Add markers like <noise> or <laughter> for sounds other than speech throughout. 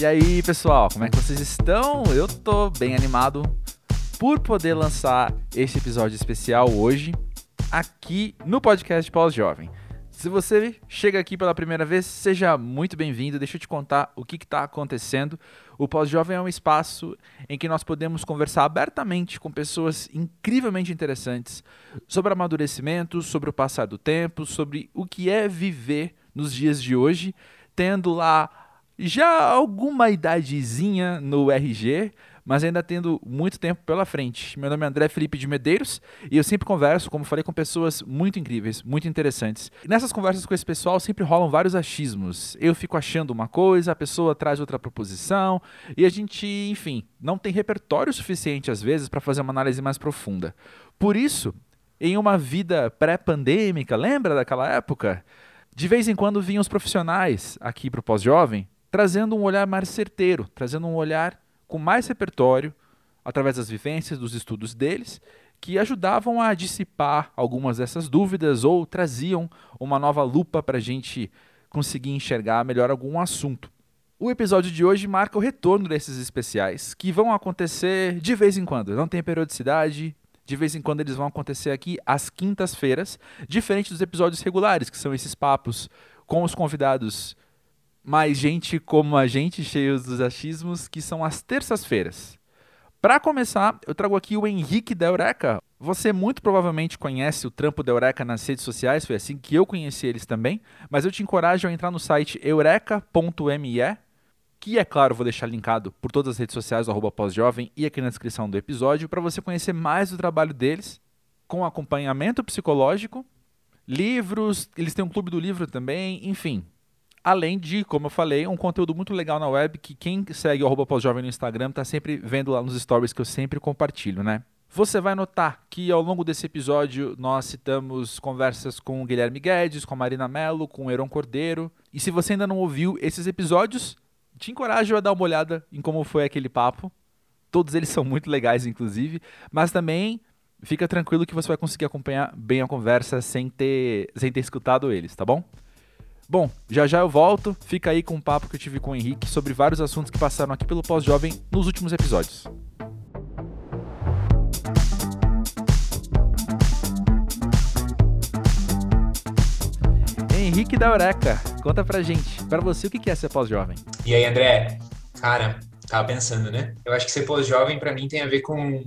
E aí, pessoal, como é que vocês estão? Eu tô bem animado por poder lançar esse episódio especial hoje aqui no podcast Pós-Jovem. Se você chega aqui pela primeira vez, seja muito bem-vindo. Deixa eu te contar o que está acontecendo. O Pós-Jovem é um espaço em que nós podemos conversar abertamente com pessoas incrivelmente interessantes sobre amadurecimento, sobre o passar do tempo, sobre o que é viver nos dias de hoje, tendo lá já alguma idadezinha no RG, mas ainda tendo muito tempo pela frente. Meu nome é André Felipe de Medeiros e eu sempre converso, como falei, com pessoas muito incríveis, muito interessantes. E nessas conversas com esse pessoal sempre rolam vários achismos. Eu fico achando uma coisa, a pessoa traz outra proposição e a gente, enfim, não tem repertório suficiente às vezes para fazer uma análise mais profunda. Por isso, em uma vida pré-pandêmica, lembra daquela época? De vez em quando vinham os profissionais aqui para o pós-jovem trazendo um olhar mais certeiro, trazendo um olhar com mais repertório, através das vivências, dos estudos deles, que ajudavam a dissipar algumas dessas dúvidas ou traziam uma nova lupa para a gente conseguir enxergar melhor algum assunto. O episódio de hoje marca o retorno desses especiais, que vão acontecer de vez em quando, não tem periodicidade. De vez em quando eles vão acontecer aqui às quintas-feiras, diferente dos episódios regulares, que são esses papos com os convidados mais gente como a gente, cheios dos achismos, que são as terças-feiras. Para começar, eu trago aqui o Henrique da Eureka. Você muito provavelmente conhece o trampo da Eureka nas redes sociais, foi assim que eu conheci eles também, mas eu te encorajo a entrar no site eureka.me, que é claro, vou deixar linkado por todas as redes sociais do pós-jovem e aqui na descrição do episódio, para você conhecer mais do trabalho deles, com acompanhamento psicológico, livros, eles têm um clube do livro também, enfim, Além de, como eu falei, um conteúdo muito legal na web que quem segue o pós-jovem no Instagram está sempre vendo lá nos stories que eu sempre compartilho, né? Você vai notar que ao longo desse episódio nós citamos conversas com o Guilherme Guedes, com a Marina Mello, com o Heron Cordeiro. E se você ainda não ouviu esses episódios, te encorajo a dar uma olhada em como foi aquele papo. Todos eles são muito legais, inclusive, mas também fica tranquilo que você vai conseguir acompanhar bem a conversa sem ter, sem ter escutado eles, tá bom? Bom, já já eu volto. Fica aí com um papo que eu tive com o Henrique sobre vários assuntos que passaram aqui pelo Pós-Jovem nos últimos episódios. Henrique da Eureka, conta pra gente, pra você o que é ser pós-jovem? E aí, André? Cara, tava pensando, né? Eu acho que ser pós-jovem para mim tem a ver com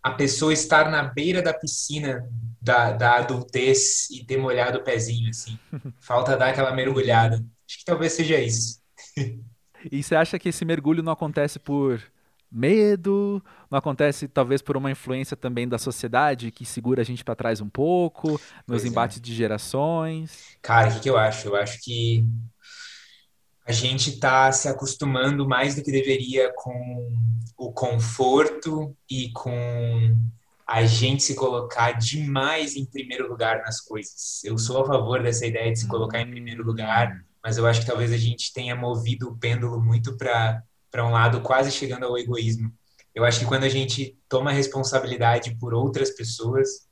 a pessoa estar na beira da piscina da, da adultez e ter molhado o pezinho, assim. Falta dar aquela mergulhada. Acho que talvez seja isso. e você acha que esse mergulho não acontece por medo? Não acontece talvez por uma influência também da sociedade que segura a gente para trás um pouco, nos pois é. embates é. de gerações? Cara, o que, que eu acho? Eu acho que a gente está se acostumando mais do que deveria com o conforto e com a gente se colocar demais em primeiro lugar nas coisas. Eu sou a favor dessa ideia de se colocar em primeiro lugar, mas eu acho que talvez a gente tenha movido o pêndulo muito para um lado quase chegando ao egoísmo. Eu acho que quando a gente toma responsabilidade por outras pessoas,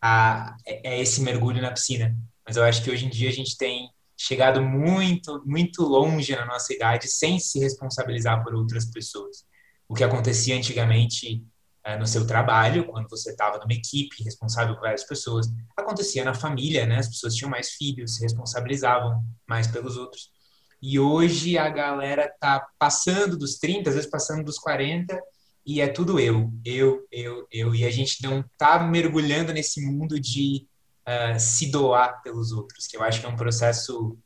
a, é, é esse mergulho na piscina. Mas eu acho que hoje em dia a gente tem chegado muito, muito longe na nossa idade sem se responsabilizar por outras pessoas. O que acontecia antigamente é, no seu trabalho, quando você estava numa equipe responsável por várias pessoas. Acontecia na família, né? As pessoas tinham mais filhos, se responsabilizavam mais pelos outros. E hoje a galera tá passando dos 30, às vezes passando dos 40, e é tudo eu, eu, eu, eu. E a gente não tá mergulhando nesse mundo de uh, se doar pelos outros, que eu acho que é um processo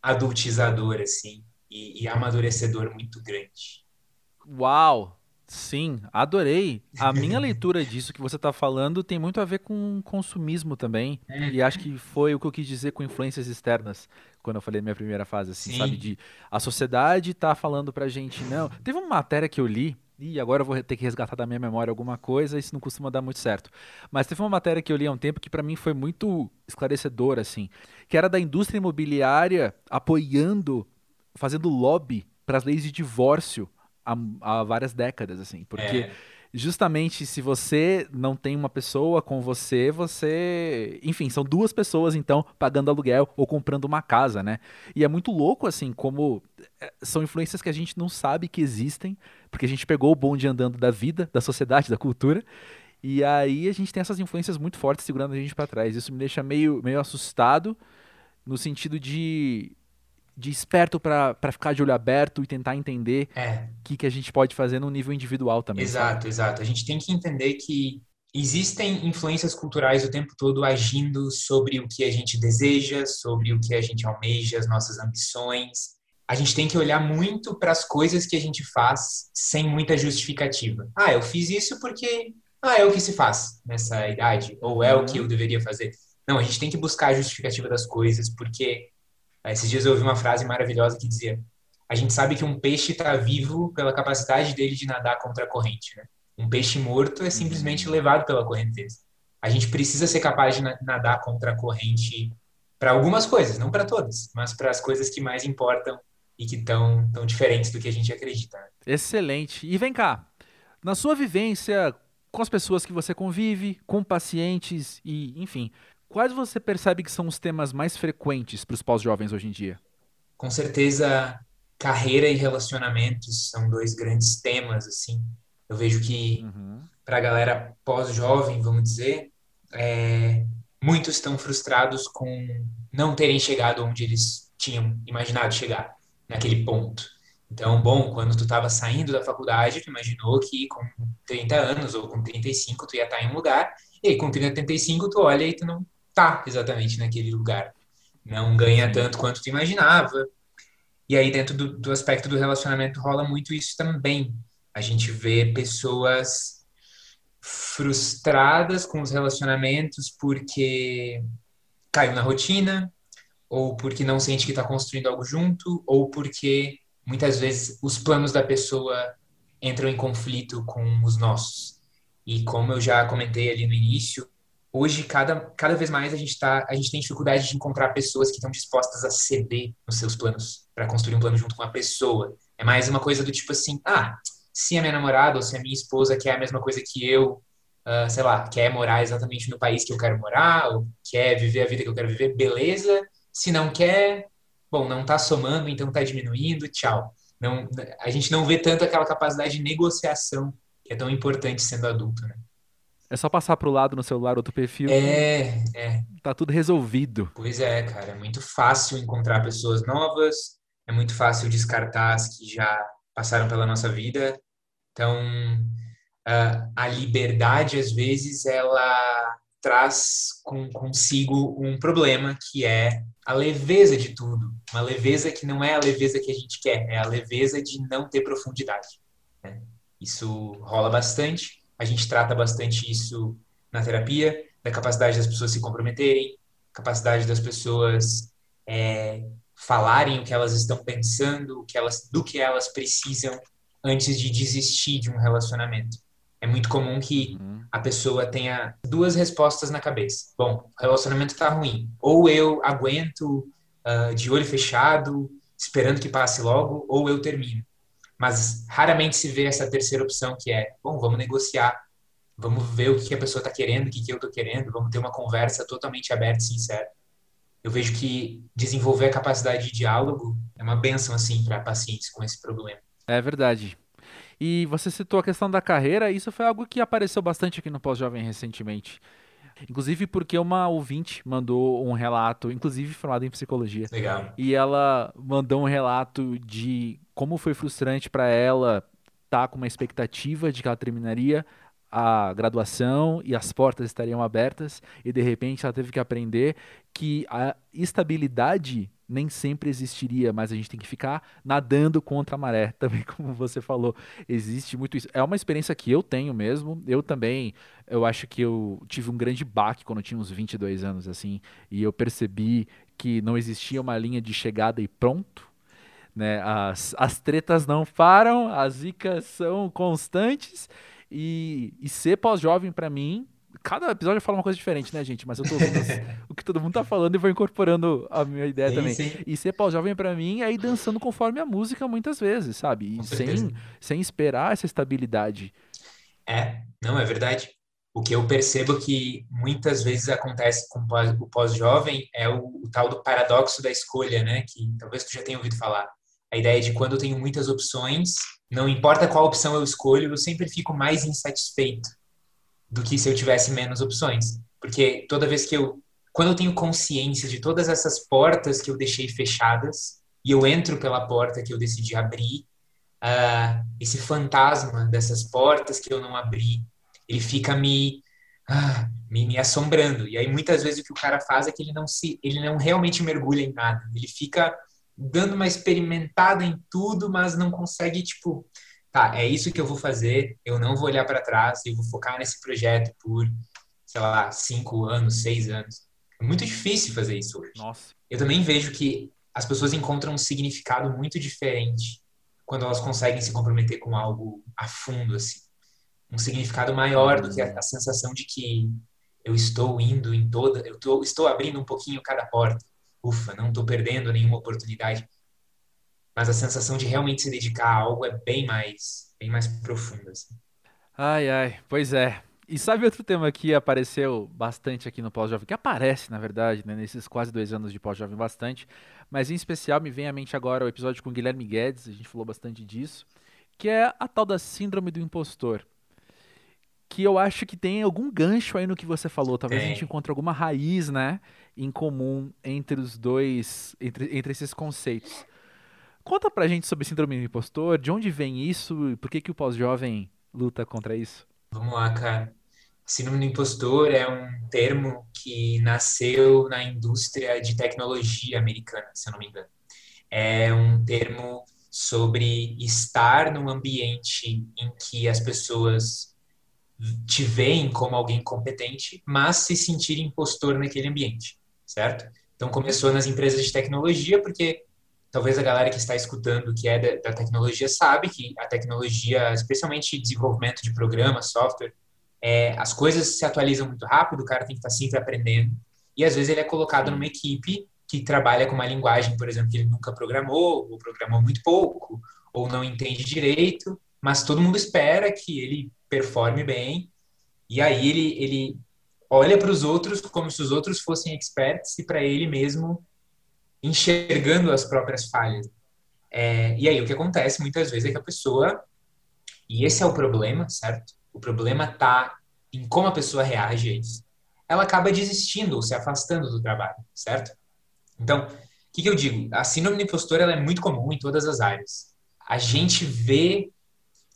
adultizador, assim, e, e amadurecedor muito grande. Uau! Sim, adorei. A minha <laughs> leitura disso que você está falando tem muito a ver com consumismo também. É. E acho que foi o que eu quis dizer com influências externas, quando eu falei minha primeira fase, assim, Sim. sabe? De a sociedade tá falando pra gente, não. Teve uma matéria que eu li, e agora eu vou ter que resgatar da minha memória alguma coisa, isso não costuma dar muito certo. Mas teve uma matéria que eu li há um tempo que para mim foi muito esclarecedora, assim, que era da indústria imobiliária apoiando, fazendo lobby para as leis de divórcio há, há várias décadas, assim, porque é. justamente se você não tem uma pessoa com você, você. Enfim, são duas pessoas então pagando aluguel ou comprando uma casa, né? E é muito louco, assim, como é, são influências que a gente não sabe que existem, porque a gente pegou o bonde andando da vida, da sociedade, <laughs> da cultura. E aí a gente tem essas influências muito fortes segurando a gente para trás. Isso me deixa meio, meio assustado, no sentido de de esperto para ficar de olho aberto e tentar entender o É, que, que a gente pode fazer no nível individual também. sabe? exato, exato. A gente tem que entender que existem influências culturais o tempo todo agindo sobre o que a gente deseja, sobre o que a gente almeja, as nossas ambições. A gente tem que olhar muito para as coisas que a gente faz sem muita justificativa. Ah, eu fiz isso porque ah, é o que se faz nessa idade, ou é o que eu deveria fazer. Não, a gente tem que buscar a justificativa das coisas, porque esses dias eu ouvi uma frase maravilhosa que dizia: A gente sabe que um peixe está vivo pela capacidade dele de nadar contra a corrente, né? Um peixe morto é simplesmente levado pela correnteza. A gente precisa ser capaz de na- nadar contra a corrente para algumas coisas, não para todas, mas para as coisas que mais importam e que estão tão diferentes do que a gente acredita. né? Excelente. E vem cá, na sua vivência com as pessoas que você convive, com pacientes e, enfim, quais você percebe que são os temas mais frequentes para os pós-jovens hoje em dia? Com certeza, carreira e relacionamentos são dois grandes temas, assim. Eu vejo que Uhum. para a galera pós-jovem, vamos dizer, é, muitos estão frustrados com não terem chegado onde eles tinham imaginado chegar, naquele ponto. Então, bom, quando tu estava saindo da faculdade, tu imaginou que com 30 anos ou com 35 tu ia estar em um lugar, e aí com 30, 35 tu olha e tu não tá exatamente naquele lugar. Não ganha tanto quanto tu imaginava. E aí dentro do, do aspecto do relacionamento rola muito isso também. A gente vê pessoas frustradas com os relacionamentos porque caiu na rotina, ou porque não sente que está construindo algo junto, ou porque muitas vezes os planos da pessoa entram em conflito com os nossos. E como eu já comentei ali no início, hoje cada, cada vez mais a gente tá, a gente tem dificuldade de encontrar pessoas que estão dispostas a ceder nos seus planos para construir um plano junto com a pessoa. É mais uma coisa do tipo assim, ah, se a minha namorada ou se a minha esposa quer a mesma coisa que eu, ah, sei lá, quer morar exatamente no país que eu quero morar, ou quer viver a vida que eu quero viver, beleza. Se não quer, bom, não tá somando, então tá diminuindo, tchau. Não, a gente não vê tanto aquela capacidade de negociação que é tão importante sendo adulto, né? É só passar pro lado no celular outro perfil, É, é, tá tudo resolvido. pois é, cara, é muito fácil encontrar pessoas novas, é muito fácil descartar as que já passaram pela nossa vida. Então, ah, a liberdade, às vezes, ela traz com, consigo um problema que é a leveza de tudo. Uma leveza que não é a leveza que a gente quer, é a leveza de não ter profundidade. né? Isso rola bastante, a gente trata bastante isso na terapia, da capacidade das pessoas se comprometerem, capacidade das pessoas é, falarem o que elas estão pensando, o que elas, do que elas precisam antes de desistir de um relacionamento. É muito comum que Uhum. a pessoa tenha duas respostas na cabeça. Bom, o relacionamento tá ruim. Ou eu aguento ah, de olho fechado, esperando que passe logo, ou eu termino. Mas raramente se vê essa terceira opção que é, bom, vamos negociar, vamos ver o que a pessoa está querendo, o que eu estou querendo, vamos ter uma conversa totalmente aberta e sincera. Eu vejo que desenvolver a capacidade de diálogo é uma benção assim para pacientes com esse problema. É verdade. E você citou a questão da carreira, isso foi algo que apareceu bastante aqui no Pós-Jovem recentemente. Inclusive porque uma ouvinte mandou um relato, inclusive formada em psicologia, Legal. e ela mandou um relato de como foi frustrante para ela estar com uma expectativa de que ela terminaria a graduação e as portas estariam abertas, e de repente ela teve que aprender que a estabilidade nem sempre existiria, mas a gente tem que ficar nadando contra a maré, <laughs> também como você falou, existe muito isso. É uma experiência que eu tenho mesmo. Eu também, eu acho que eu tive um grande baque quando eu tinha uns 22 anos assim, e eu percebi que não existia uma linha de chegada e pronto. Né? As, as tretas não param, as zicas são constantes e, e ser pós-jovem pra mim, cada episódio eu falo uma coisa diferente, né, gente? Mas eu tô ouvindo as- <laughs> o que todo mundo tá falando e vou incorporando a minha ideia também. E ser pós-jovem pra mim é ir dançando conforme a música muitas vezes, sabe? E sem, sem esperar essa estabilidade. É, não, é verdade. O que eu percebo que muitas vezes acontece com o pós-jovem é o, o, tal do paradoxo da escolha, né? Que talvez tu já tenha ouvido falar. A ideia de quando eu tenho muitas opções, não importa qual opção eu escolho, eu sempre fico mais insatisfeito do que se eu tivesse menos opções. Porque toda vez que eu. Quando eu tenho consciência de todas essas portas que eu deixei fechadas, e eu entro pela porta que eu decidi abrir, uh, esse fantasma dessas portas que eu não abri, ele fica me, uh, me, me assombrando. E aí muitas vezes o que o cara faz é que ele não se, ele não realmente mergulha em nada. Ele fica dando uma experimentada em tudo, mas não consegue tipo, tá, é isso que eu vou fazer. Eu não vou olhar para trás. Eu vou focar nesse projeto por, sei lá, cinco anos, seis anos. É muito difícil fazer isso hoje. Nossa. Eu também vejo que as pessoas encontram um significado muito diferente quando elas conseguem se comprometer com algo a fundo, assim. Um significado maior do que a, a sensação de que eu estou indo em toda, eu tô, estou abrindo um pouquinho cada porta. Ufa, não estou perdendo nenhuma oportunidade. Mas a sensação de realmente se dedicar a algo é bem mais, bem mais profunda. Assim. Ai, ai, pois é. E sabe outro tema que apareceu bastante aqui no Pós-Jovem, que aparece, na verdade, né, nesses quase dois anos de Pós-Jovem bastante, mas em especial me vem à mente agora o episódio com Guilherme Guedes, a gente falou bastante disso, que é a tal da síndrome do impostor. Que eu acho que tem algum gancho aí no que você falou. Talvez é. a gente encontre alguma raiz, né, em comum entre os dois, entre, entre esses conceitos. Conta pra gente sobre síndrome do impostor, de onde vem isso e por que, que o pós-jovem luta contra isso? Vamos lá, cara. Síndrome do impostor é um termo que nasceu na indústria de tecnologia americana, se eu não me engano. É um termo sobre estar num ambiente em que as pessoas te veem como alguém competente, mas se sentir impostor naquele ambiente, certo? Então começou nas empresas de tecnologia, porque talvez a galera que está escutando que é da, da tecnologia sabe que a tecnologia, especialmente desenvolvimento de programas, software, é, as coisas se atualizam muito rápido, o cara tem que estar sempre aprendendo. E às vezes ele é colocado numa equipe que trabalha com uma linguagem, por exemplo, que ele nunca programou, ou programou muito pouco, ou não entende direito, mas todo mundo espera que ele performe bem. E aí ele, ele olha para os outros como se os outros fossem experts e para ele mesmo enxergando as próprias falhas. É, e aí o que acontece muitas vezes é que a pessoa, e esse é o problema, certo? o problema está em como a pessoa reage a isso, ela acaba desistindo ou se afastando do trabalho, certo? Então, o que, que eu digo? A síndrome do impostor ela é muito comum em todas as áreas. A gente vê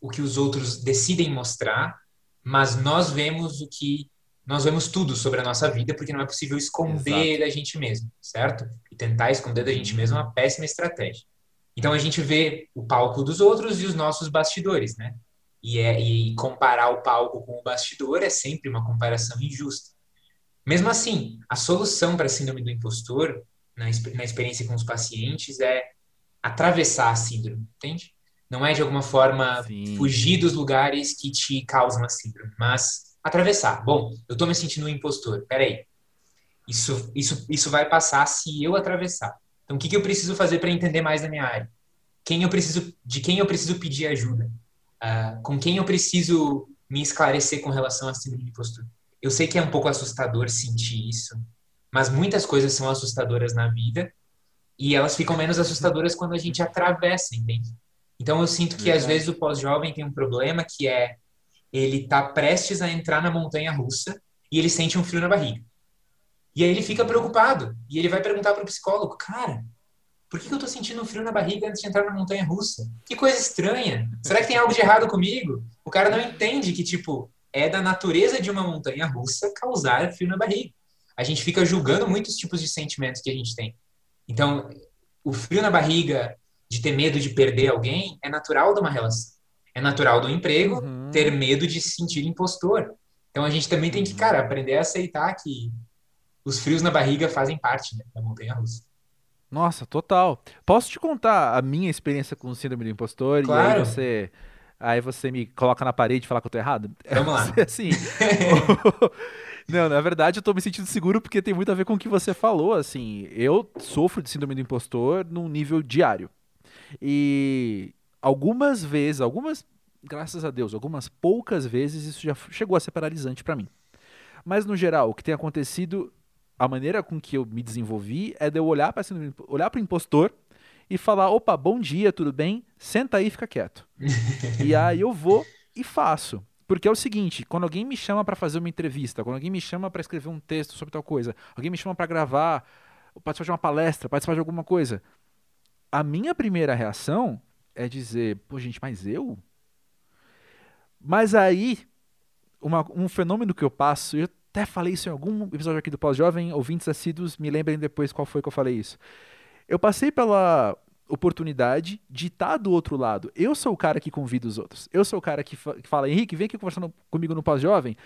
o que os outros decidem mostrar, mas nós vemos o que nós vemos tudo sobre a nossa vida porque não é possível esconder Exato. da gente mesmo, certo? E tentar esconder da gente mesmo é uma péssima estratégia. Então a gente vê o palco dos outros e os nossos bastidores, né? e, é, e comparar o palco com o bastidor é sempre uma comparação injusta. Mesmo assim, a solução para a síndrome do impostor, na, na experiência com os pacientes, é atravessar a síndrome, entende? Não é de alguma forma Sim. fugir dos lugares que te causam a síndrome, mas atravessar. Bom, eu estou me sentindo um impostor. Peraí, isso, isso, isso vai passar se eu atravessar. Então, o que, que eu preciso fazer para entender mais da minha área? Quem eu preciso, de quem eu preciso pedir ajuda? uh, com quem eu preciso me esclarecer com relação à síndrome de impostor. Eu sei que é um pouco assustador sentir isso, mas muitas coisas são assustadoras na vida e elas ficam menos assustadoras quando a gente atravessa, entende? Então eu sinto que às vezes o pós-jovem tem um problema que é ele tá prestes a entrar na montanha russa e ele sente um frio na barriga. E aí ele fica preocupado e ele vai perguntar para o psicólogo, cara, por que eu tô sentindo frio na barriga antes de entrar na montanha russa? Que coisa estranha. Será que tem algo de errado comigo? O cara não entende que, tipo, é da natureza de uma montanha russa causar frio na barriga. A gente fica julgando muitos tipos de sentimentos que a gente tem. Então, o frio na barriga de ter medo de perder alguém é natural de uma relação. É natural do emprego uhum. ter medo de se sentir impostor. Então a gente também tem que, cara, aprender a aceitar que os frios na barriga fazem parte né, da montanha russa. Nossa, total. Posso te contar a minha experiência com o síndrome do impostor claro. e aí você aí você me coloca na parede e fala que eu tô errado? Vamos lá. <laughs> assim, <laughs> Não, na verdade eu tô me sentindo seguro porque tem muito a ver com o que você falou, assim. Eu sofro de síndrome do impostor num nível diário. E algumas vezes, algumas graças a Deus, algumas poucas vezes isso já chegou a ser paralisante para mim. Mas no geral, o que tem acontecido, a maneira com que eu me desenvolvi é de eu olhar para olhar para o impostor e falar: opa, bom dia, tudo bem? Senta aí e fica quieto. <laughs> e aí eu vou e faço. Porque é o seguinte, quando alguém me chama para fazer uma entrevista, quando alguém me chama para escrever um texto sobre tal coisa, alguém me chama para gravar, participar de uma palestra, participar de alguma coisa, a minha primeira reação é dizer, pô, gente, mas eu? Mas aí, uma, um fenômeno que eu passo, eu até falei isso em algum episódio aqui do Pós-Jovem, ouvintes assíduos, me lembrem depois qual foi que eu falei isso. Eu passei pela oportunidade de estar do outro lado. Eu sou o cara que convida os outros. Eu sou o cara que, fa que fala, Henrique, vem aqui conversando comigo no Pós-Jovem.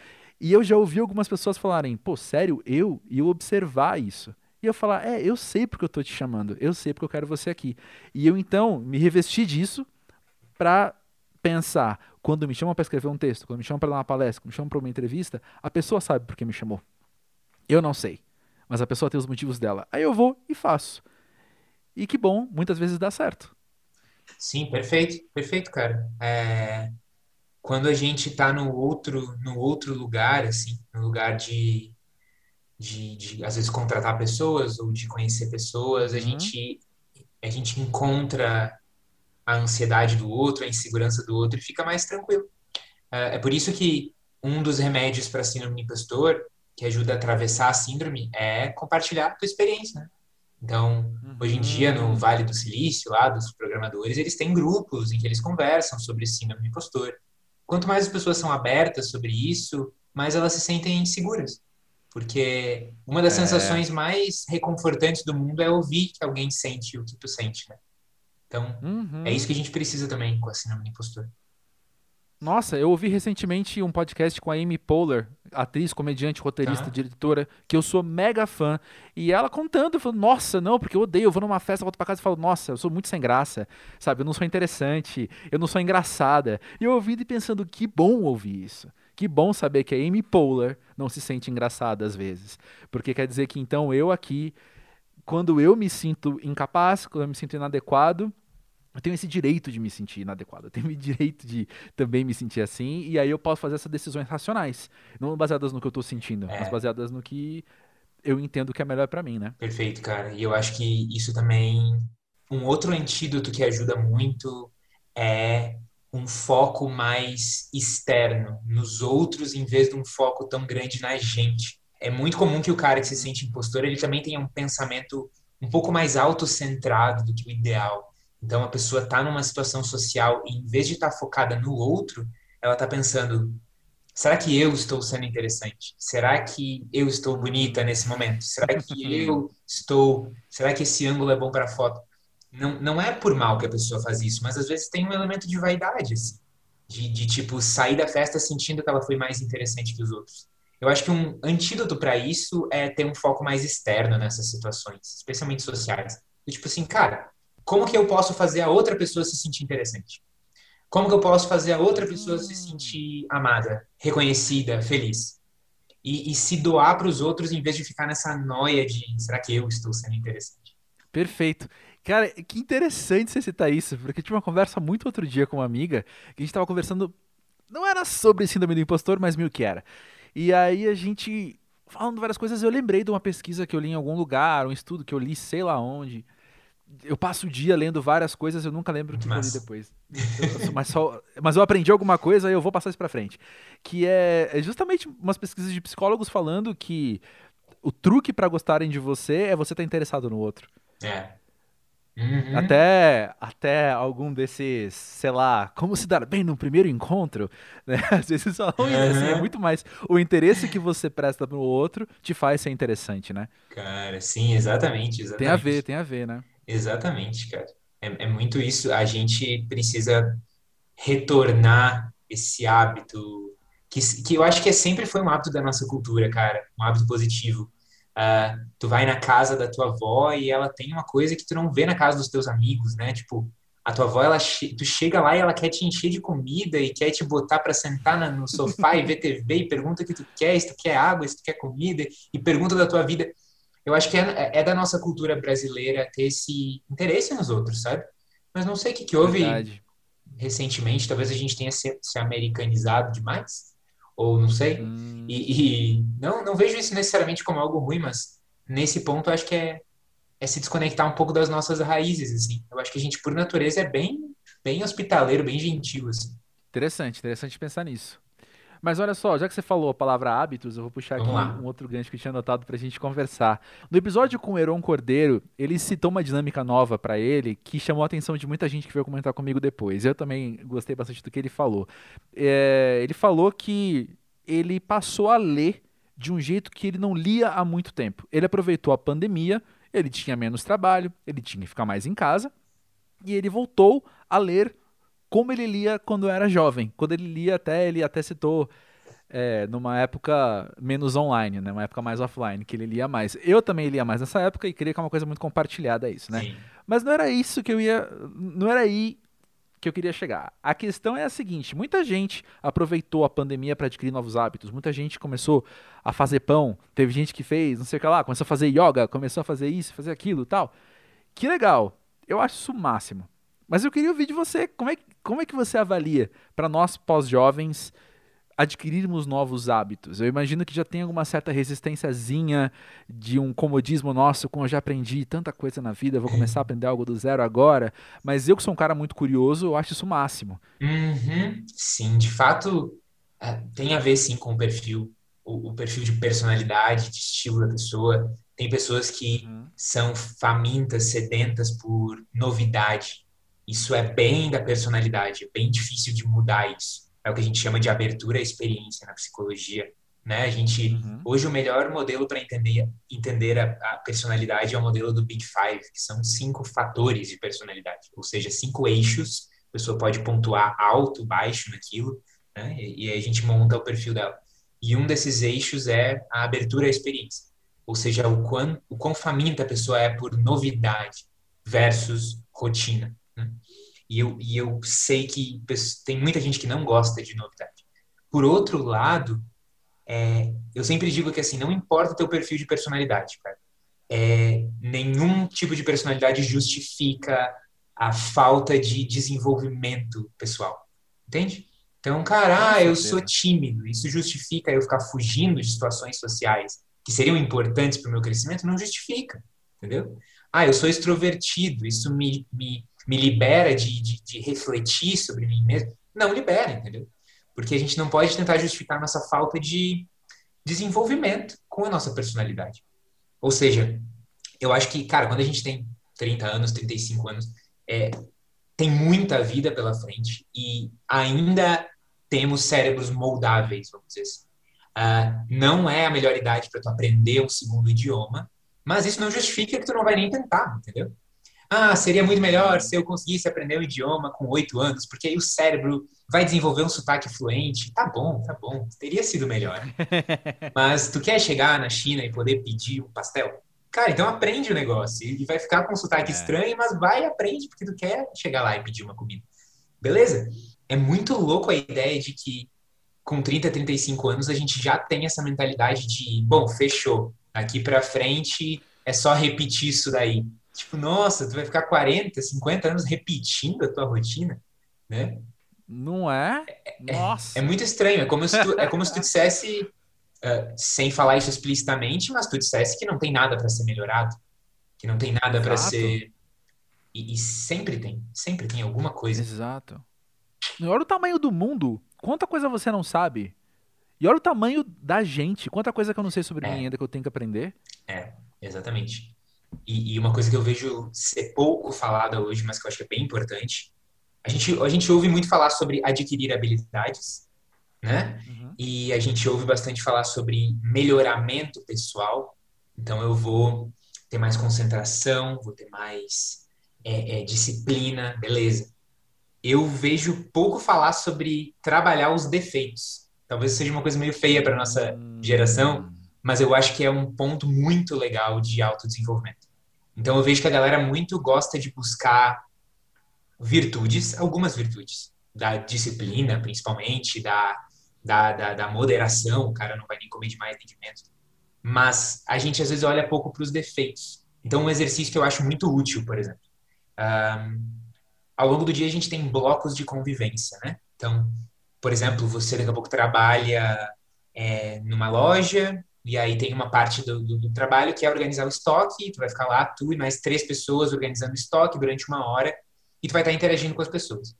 E eu já ouvi algumas pessoas falarem, pô, sério, eu? E eu observar isso. E eu falar, é, eu sei porque eu tô te chamando, eu sei porque eu quero você aqui. E eu então me revesti disso para pensar, quando me chamam para escrever um texto, quando me chamam para dar uma palestra, quando me chamam para uma entrevista, a pessoa sabe por que me chamou. Eu não sei, mas a pessoa tem os motivos dela. Aí eu vou e faço. E que bom, muitas vezes dá certo. Sim, perfeito, perfeito, cara. É, quando a gente está no outro, no outro lugar, assim, no lugar de, de, de, às vezes contratar pessoas ou de conhecer pessoas, a uhum. gente a gente encontra a ansiedade do outro, a insegurança do outro e fica mais tranquilo. É, é por isso que um dos remédios para síndrome do impostor que ajuda a atravessar a síndrome é compartilhar a tua experiência, né? Então, hoje em dia, no uhum. Vale do Silício, lá dos programadores, eles têm grupos em que eles conversam sobre síndrome do impostor. Quanto mais as pessoas são abertas sobre isso, mais elas se sentem seguras. Porque uma das é... sensações mais reconfortantes do mundo é ouvir que alguém sente o que tu sente, né? Então, uhum. é isso que a gente precisa também com a síndrome do impostor. Nossa, eu ouvi recentemente um podcast com a Amy Poehler, atriz, comediante, roteirista, tá. diretora, que eu sou mega fã. E ela contando, falando, nossa, não, porque eu odeio, eu vou numa festa, volto pra casa e falo, nossa, eu sou muito sem graça, sabe? Eu não sou interessante, eu não sou engraçada. E eu ouvi e pensando, que bom ouvir isso. Que bom saber que a Amy Poehler não se sente engraçada às vezes. Porque quer dizer que então eu aqui, quando eu me sinto incapaz, quando eu me sinto inadequado, eu tenho esse direito de me sentir inadequado, eu tenho <laughs> o direito de também me sentir assim, e aí eu posso fazer essas decisões racionais, não baseadas no que eu tô sentindo, é. mas baseadas no que eu entendo que é melhor para mim, né? Perfeito, cara. E eu acho que isso também um outro antídoto que ajuda muito é um foco mais externo nos outros em vez de um foco tão grande na gente. É muito comum que o cara que se sente impostor, ele também tenha um pensamento um pouco mais autocentrado do que o ideal. Então, a pessoa está numa situação social e, em vez de estar tá focada no outro, ela está pensando: será que eu estou sendo interessante? Será que eu estou bonita nesse momento? Será que eu estou. Será que esse ângulo é bom para a foto? Não, não é por mal que a pessoa faz isso, mas às vezes tem um elemento de vaidade, assim, de, de tipo sair da festa sentindo que ela foi mais interessante que os outros. Eu acho que um antídoto para isso é ter um foco mais externo nessas situações, especialmente sociais. tipo assim, cara, como que eu posso fazer a outra pessoa se sentir interessante? Como que eu posso fazer a outra pessoa se sentir amada, reconhecida, feliz? E, e se doar para os outros em vez de ficar nessa noia de será que eu estou sendo interessante? Perfeito. Cara, que interessante você citar isso, porque eu tive uma conversa muito outro dia com uma amiga, que a gente estava conversando, não era sobre síndrome do impostor, mas meio que era. E aí a gente, falando várias coisas, eu lembrei de uma pesquisa que eu li em algum lugar, um estudo que eu li sei lá onde, eu passo o dia lendo várias coisas, eu nunca lembro o que eu li depois. mas, só, mas eu aprendi alguma coisa e eu vou passar isso pra frente. Que é, é justamente umas pesquisas de psicólogos falando que o truque para gostarem de você é você estar tá interessado no outro. É. Uhum. Até, até algum desses, sei lá, como se dar bem no primeiro encontro, né? <laughs> Às vezes falam uhum. assim, é muito mais o interesse que você presta pro outro te faz ser interessante, né? Cara, sim, exatamente, exatamente. Tem a ver, tem a ver, né? Exatamente, cara. É, é muito isso. A gente precisa retornar esse hábito que, que eu acho que é, sempre foi um hábito da nossa cultura, cara, um hábito positivo. Uh, tu vai na casa da tua avó e ela tem uma coisa que tu não vê na casa dos teus amigos, né? Tipo, a tua avó, ela tu chega lá e ela quer te encher de comida e quer te botar para sentar no sofá e ver TV e pergunta o que tu quer, se tu quer água, se tu quer comida e pergunta da tua vida eu acho que é, é, da nossa cultura brasileira ter esse interesse nos outros, sabe? Mas não sei o que, que houve. Verdade. recentemente, talvez a gente tenha se, se americanizado demais, ou não sei. Hum. E, e, não, não vejo isso necessariamente como algo ruim, mas nesse ponto eu acho que é, é se desconectar um pouco das nossas raízes, assim. Eu acho que a gente, por natureza, é bem, bem hospitaleiro, bem gentil, assim. Interessante, interessante pensar nisso. Mas olha só, já que você falou a palavra hábitos, eu vou puxar Vamos aqui lá. um outro gancho que eu tinha anotado para a gente conversar. No episódio com o Heron Cordeiro, ele citou uma dinâmica nova para ele que chamou a atenção de muita gente que veio comentar comigo depois. Eu também gostei bastante do que ele falou. É, ele falou que ele passou a ler de um jeito que ele não lia há muito tempo. Ele aproveitou a pandemia, ele tinha menos trabalho, ele tinha que ficar mais em casa, e ele voltou a ler como ele lia quando era jovem. Quando ele lia até, ele até citou é, numa época menos online, né? Uma época mais offline, que ele lia mais. Eu também lia mais nessa época e queria que é uma coisa muito compartilhada isso, né? Sim. Mas não era isso que eu ia. Não era aí que eu queria chegar. A questão é a seguinte: muita gente aproveitou a pandemia para adquirir novos hábitos. Muita gente começou a fazer pão. Teve gente que fez, não sei o que lá, começou a fazer yoga, começou a fazer isso, fazer aquilo, tal. Que legal. Eu acho isso o máximo. Mas eu queria ouvir de você, como é, como é que você avalia para nós pós-jovens adquirirmos novos hábitos? Eu imagino que já tem alguma certa resistênciazinha de um comodismo nosso, com eu já aprendi tanta coisa na vida, vou começar a <laughs> aprender algo do zero agora, mas eu que sou um cara muito curioso, eu acho isso o máximo. Uhum. Sim, de fato, é, tem a ver sim com o perfil, o, o perfil de personalidade, de estilo da pessoa. Tem pessoas que uhum. são famintas, sedentas por novidade, isso é bem da personalidade, é bem difícil de mudar isso. É o que a gente chama de abertura à experiência na psicologia. Né? A gente uhum. hoje o melhor modelo para entender entender a, a, personalidade é o modelo do Big Five, que são cinco fatores de personalidade, ou seja, cinco eixos. A pessoa pode pontuar alto, baixo naquilo, né? e, e aí a gente monta o perfil dela. E um desses eixos é a abertura à experiência, ou seja, o quão, o quão faminta a pessoa é por novidade versus rotina. E, eu, e eu sei que tem muita gente que não gosta de novidade. Por outro lado, é, eu sempre digo que assim, não importa o teu perfil de personalidade, cara. É, nenhum tipo de personalidade justifica a falta de desenvolvimento pessoal. Entende? Então, cara, ah, eu sou tímido. Isso justifica eu ficar fugindo de situações sociais que seriam importantes para o meu crescimento? Não justifica, entendeu? Ah, eu sou extrovertido. Isso me, me me libera de, de, de refletir sobre mim mesmo. Não libera, entendeu? Porque a gente não pode tentar justificar nossa falta de desenvolvimento com a nossa personalidade. Ou seja, eu acho que, cara, quando a gente tem 30 anos, 35 anos, é, tem muita vida pela frente e ainda temos cérebros moldáveis, vamos dizer assim. Uh, não é a melhor idade para tu aprender um segundo idioma, mas isso não justifica que tu não vai nem tentar, entendeu? Ah, seria muito melhor se eu conseguisse aprender o um idioma com oito anos, porque aí o cérebro vai desenvolver um sotaque fluente. Tá bom, tá bom, teria sido melhor. <laughs> Mas tu quer chegar na China e poder pedir um pastel? Cara, então aprende o negócio. E vai ficar com um sotaque é. estranho, mas vai e aprende, porque tu quer chegar lá e pedir uma comida. Beleza? É muito louco a ideia de que com 30, 35 anos a gente já tem essa mentalidade de, bom, fechou. Aqui para frente é só repetir isso daí. Tipo, nossa, tu vai ficar 40, 50 anos repetindo a tua rotina, né? Não é? é, é nossa. É, é, muito estranho. É como se tu, é como se tu dissesse, uh, sem falar isso explicitamente, mas tu dissesse que não tem nada para ser melhorado, que não tem nada para ser. E, e, sempre tem, sempre tem alguma coisa. Exato. E olha o tamanho do mundo. Quanta coisa você não sabe. E olha o tamanho da gente. Quanta coisa que eu não sei sobre é. mim ainda que eu tenho que aprender. É, exatamente. E, e, uma coisa que eu vejo ser pouco falada hoje, mas que eu acho que é bem importante, a gente, a gente ouve muito falar sobre adquirir habilidades, né? Uhum. E a gente ouve bastante falar sobre melhoramento pessoal. Então eu vou ter mais concentração, vou ter mais é, é, disciplina, beleza. Eu vejo pouco falar sobre trabalhar os defeitos. Talvez seja uma coisa meio feia para nossa geração, hum. mas eu acho que é um ponto muito legal de autodesenvolvimento. Então eu vejo que a galera muito gosta de buscar virtudes, algumas virtudes, da disciplina, principalmente, da, da, da, da moderação, o cara não vai nem comer demais nem de menos. Mas a gente às vezes olha pouco para os defeitos. Então um exercício que eu acho muito útil, por exemplo. Um, ao longo do dia a gente tem blocos de convivência, né? Então, por exemplo, você daqui a pouco trabalha é, numa loja e aí tem uma parte do, do, do, trabalho que é organizar o estoque, tu vai ficar lá, tu e mais três pessoas organizando o estoque durante uma hora e tu vai estar interagindo com as pessoas.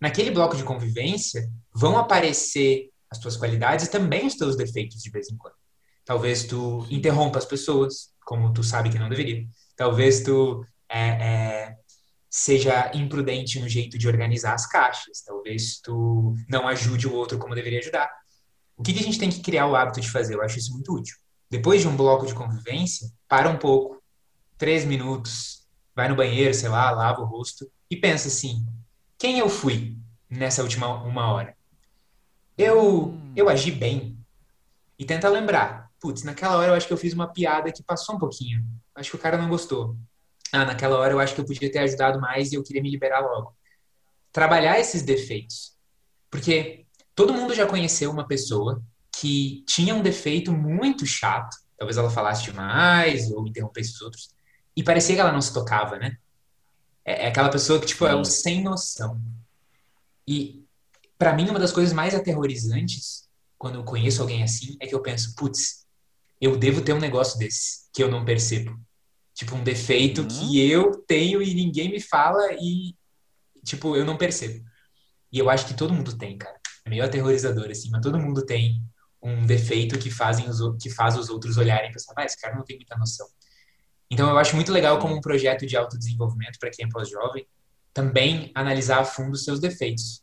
Naquele bloco de convivência vão aparecer as tuas qualidades e também os teus defeitos de vez em quando. Talvez tu interrompa as pessoas, como tu sabe que não deveria. Talvez tu é, é, seja imprudente no jeito de organizar as caixas. Talvez tu não ajude o outro como deveria ajudar. O que, que a gente tem que criar o hábito de fazer? Eu acho isso muito útil. Depois de um bloco de convivência, para um pouco, três minutos, vai no banheiro, sei lá, lava o rosto e pensa assim: quem eu fui nessa última uma hora? Eu, eu agi bem? E tenta lembrar: putz, naquela hora eu acho que eu fiz uma piada que passou um pouquinho. Acho que o cara não gostou. Ah, naquela hora eu acho que eu podia ter ajudado mais e eu queria me liberar logo. Trabalhar esses defeitos. Porque Todo mundo já conheceu uma pessoa que tinha um defeito muito chato, talvez ela falasse demais ou interrompesse os outros, e parecia que ela não se tocava, né? É, é aquela pessoa que, tipo, é o sem noção. E, para mim, uma das coisas mais aterrorizantes quando eu conheço alguém assim é que eu penso, putz, eu devo ter um negócio desse que eu não percebo. Tipo, um defeito uhum. que eu tenho e ninguém me fala e, tipo, eu não percebo. E eu acho que todo mundo tem, cara meio aterrorizador, assim, mas todo mundo tem um defeito que, fazem os, que faz os outros olharem e pensar, ah, esse cara não tem muita noção. Então, eu acho muito legal como um projeto de autodesenvolvimento para quem é pós-jovem, também analisar a fundo os seus defeitos.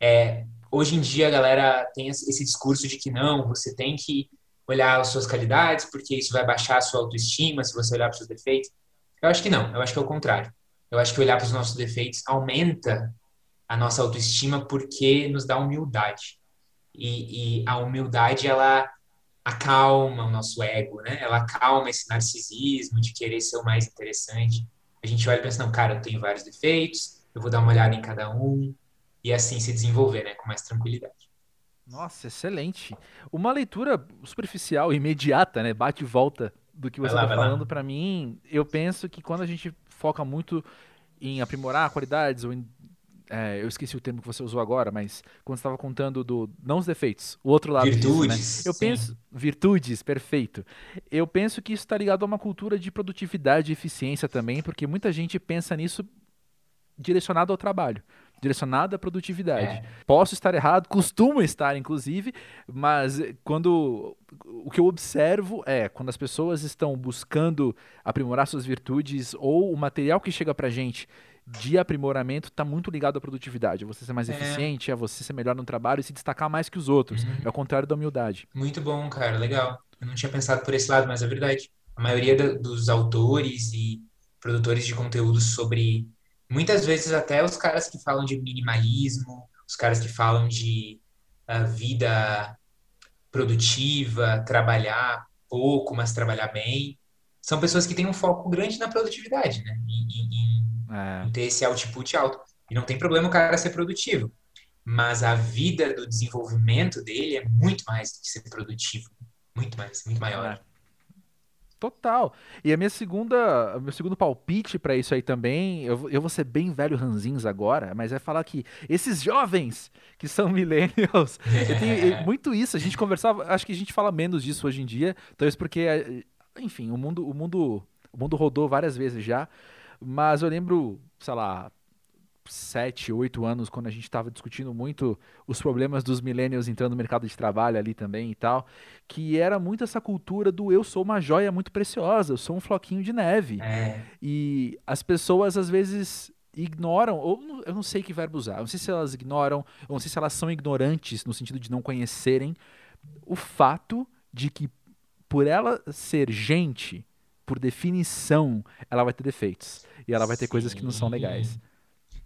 É, hoje em dia, a galera tem esse discurso de que não, você tem que olhar as suas qualidades, porque isso vai baixar a sua autoestima se você olhar para os seus defeitos. Eu acho que não, eu acho que é o contrário. Eu acho que olhar para os nossos defeitos aumenta a nossa autoestima porque nos dá humildade. E, e, a humildade, ela acalma o nosso ego, né? Ela acalma esse narcisismo de querer ser o mais interessante. A gente olha e pensa, não, cara, eu tenho vários defeitos, eu vou dar uma olhada em cada um e assim se desenvolver, né? Com mais tranquilidade. Nossa, excelente. Uma leitura superficial, imediata, né? Bate e volta do que você está falando para mim. Eu penso que quando a gente foca muito em aprimorar qualidades ou em é, eu esqueci o termo que você usou agora, mas quando estava contando do não os defeitos, o outro lado virtudes, disso, né? Eu sim. penso virtudes, perfeito. Eu penso que isso está ligado a uma cultura de produtividade e eficiência também, porque muita gente pensa nisso direcionado ao trabalho, direcionado à produtividade. É. Posso estar errado, costumo estar inclusive, mas quando o que eu observo é quando as pessoas estão buscando aprimorar suas virtudes ou o material que chega pra gente de aprimoramento está muito ligado à produtividade. A você ser mais é. eficiente, a você ser melhor no trabalho e se destacar mais que os outros. Uhum. É o contrário da humildade. Muito bom, cara. Legal. Eu não tinha pensado por esse lado, mas é verdade. A maioria da, dos autores e produtores de conteúdo sobre. Muitas vezes, até os caras que falam de minimalismo, os caras que falam de uh, vida produtiva, trabalhar pouco, mas trabalhar bem, são pessoas que têm um foco grande na produtividade, né? Em, em, é. ter esse output alto. E não tem problema o cara ser produtivo. Mas a vida do desenvolvimento dele é muito mais do que ser produtivo. Muito mais, muito maior. É. Total. E a minha segunda, meu segundo palpite para isso aí também, eu, eu vou ser bem velho ranzins agora, mas é falar que esses jovens que são <laughs> millennials, é. tenho <laughs> muito isso, a gente conversava, acho que a gente fala menos disso hoje em dia, talvez porque, enfim, o mundo, o mundo, o mundo rodou várias vezes já, mas eu lembro, sei lá, sete, oito anos, quando a gente estava discutindo muito os problemas dos millennials entrando no mercado de trabalho ali também e tal, que era muito essa cultura do eu sou uma joia muito preciosa, eu sou um floquinho de neve. É. E as pessoas às vezes ignoram, ou eu não sei que verbo usar, eu não sei se elas ignoram, ou não sei se elas são ignorantes no sentido de não conhecerem o fato de que por ela ser gente, por definição, ela vai ter defeitos. E ela vai ter Sim. coisas que não são legais.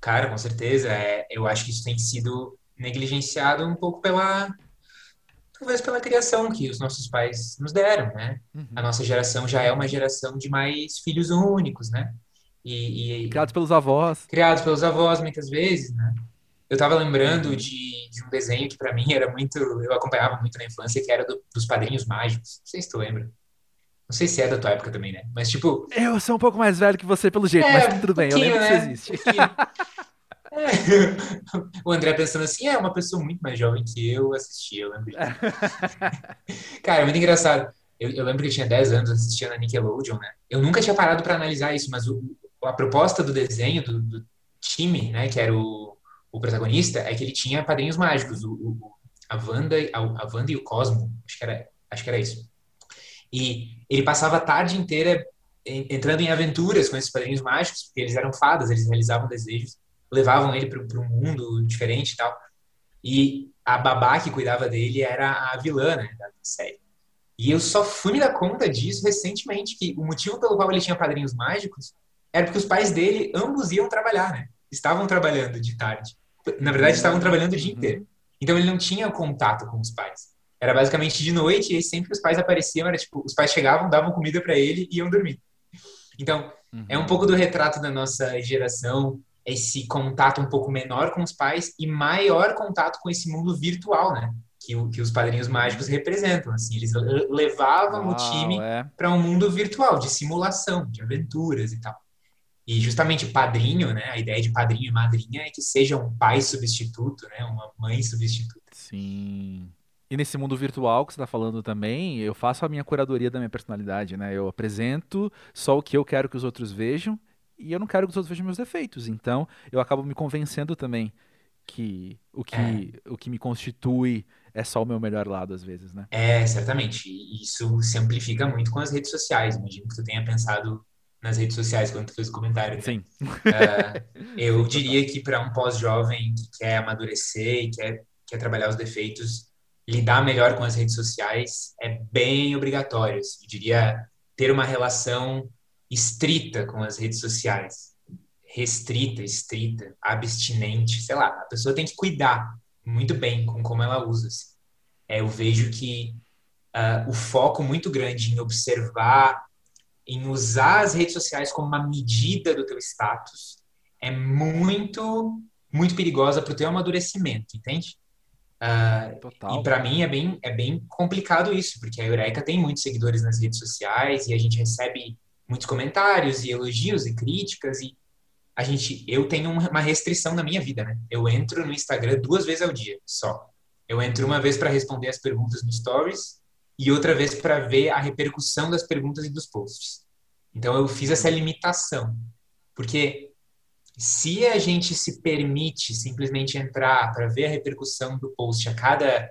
Cara, com certeza. É, eu acho que isso tem sido negligenciado um pouco pela. Talvez pela criação que os nossos pais nos deram, né? Uhum. A nossa geração já é uma geração de mais filhos únicos, né? E, e, criados pelos avós. Criados pelos avós, muitas vezes, né? Eu estava lembrando uhum. de, de, um desenho que para mim era muito, eu acompanhava muito na infância, que era do, dos Padrinhos Mágicos. Não sei se tu lembra. Não sei se é da tua época também, né? Mas tipo. Eu sou um pouco mais velho que você pelo jeito, é, mas tudo bem, eu lembro né? que isso existe. <laughs> o André pensando assim, é uma pessoa muito mais jovem que eu assistia, eu lembro disso. <laughs> Cara, é muito engraçado. Eu, eu, lembro que eu tinha 10 anos, assistia na Nickelodeon, né? Eu nunca tinha parado para analisar isso, mas o, a proposta do desenho, do, do, time, né, que era o, o protagonista, é que ele tinha padrinhos mágicos, o, o a, Wanda, a, a Wanda e o Cosmo, acho que, era, acho que era isso. E ele passava a tarde inteira entrando em aventuras com esses padrinhos mágicos, porque eles eram fadas, eles realizavam desejos, levavam ele para um mundo diferente e tal. E a babá que cuidava dele era a vilã, né, da série. E eu só fui me dar conta disso recentemente, que o motivo pelo qual ele tinha padrinhos mágicos era porque os pais dele ambos iam trabalhar, né? Estavam trabalhando de tarde. Na verdade, estavam trabalhando o dia uhum. inteiro. Então ele não tinha contato com os pais. Era basicamente de noite e sempre os pais apareciam, era tipo, os pais chegavam, davam comida para ele e iam dormir. Então, uhum. é um pouco do retrato da nossa geração, esse contato um pouco menor com os pais e maior contato com esse mundo virtual, né? Que, o, que os padrinhos mágicos representam. Assim, eles levavam Uau, o time é. para um mundo virtual, de simulação, de aventuras e tal. E justamente padrinho, né? A ideia de padrinho e madrinha é que seja um pai substituto, né? Uma mãe substituta. Sim. E nesse mundo virtual que você está falando também, eu faço a minha curadoria da minha personalidade, né? Eu apresento só o que eu quero que os outros vejam e eu não quero que os outros vejam meus defeitos. Então, eu acabo me convencendo também que o que, é. o que me constitui é só o meu melhor lado às vezes, né? É, certamente. E isso se amplifica muito com as redes sociais. Imagino que tu tenha pensado nas redes sociais quando tu fez o comentário. Né? Sim. Uh, eu <laughs> diria que para um pós-jovem que quer amadurecer e quer, quer trabalhar os defeitos, lidar melhor com as redes sociais é bem obrigatório. Assim. Eu diria ter uma relação estrita com as redes sociais. Restrita, estrita, abstinente, sei lá. A pessoa tem que cuidar muito bem com como ela usa. Assim. É, eu vejo que uh, o foco muito grande em observar, em usar as redes sociais como uma medida do teu status é muito, muito perigosa para o teu amadurecimento, entende? Uh. E para mim é bem, é bem complicado isso, porque a Eureka tem muitos seguidores nas redes sociais e a gente recebe muitos comentários e elogios e críticas e a gente, eu tenho uma restrição na minha vida, né? Eu entro no Instagram duas vezes ao dia só. Eu entro uma vez para responder as perguntas no Stories e outra vez para ver a repercussão das perguntas e dos posts. Então eu fiz essa limitação, porque se a gente se permite simplesmente entrar para ver a repercussão do post a cada,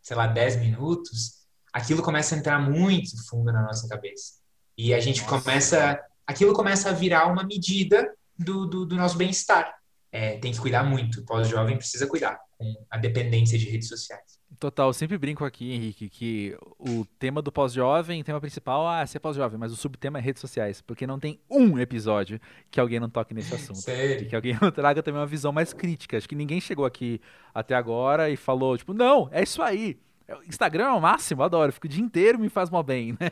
sei lá, 10 minutos, aquilo começa a entrar muito fundo na nossa cabeça. E a gente começa. Aquilo começa a virar uma medida do, do, do nosso bem-estar. É, tem que cuidar muito. O pós-jovem precisa cuidar com a dependência de redes sociais. Total, eu sempre brinco aqui, Henrique, que o tema do pós-jovem, o tema principal, ah, ser pós-jovem, mas o subtema é redes sociais, porque não tem um episódio que alguém não toque nesse assunto. Sério? E que alguém não <laughs> traga também uma visão mais crítica. Acho que ninguém chegou aqui até agora e falou, tipo, não, é isso aí. Instagram é o máximo, adoro, fico o dia inteiro me faz mal bem, <laughs> né?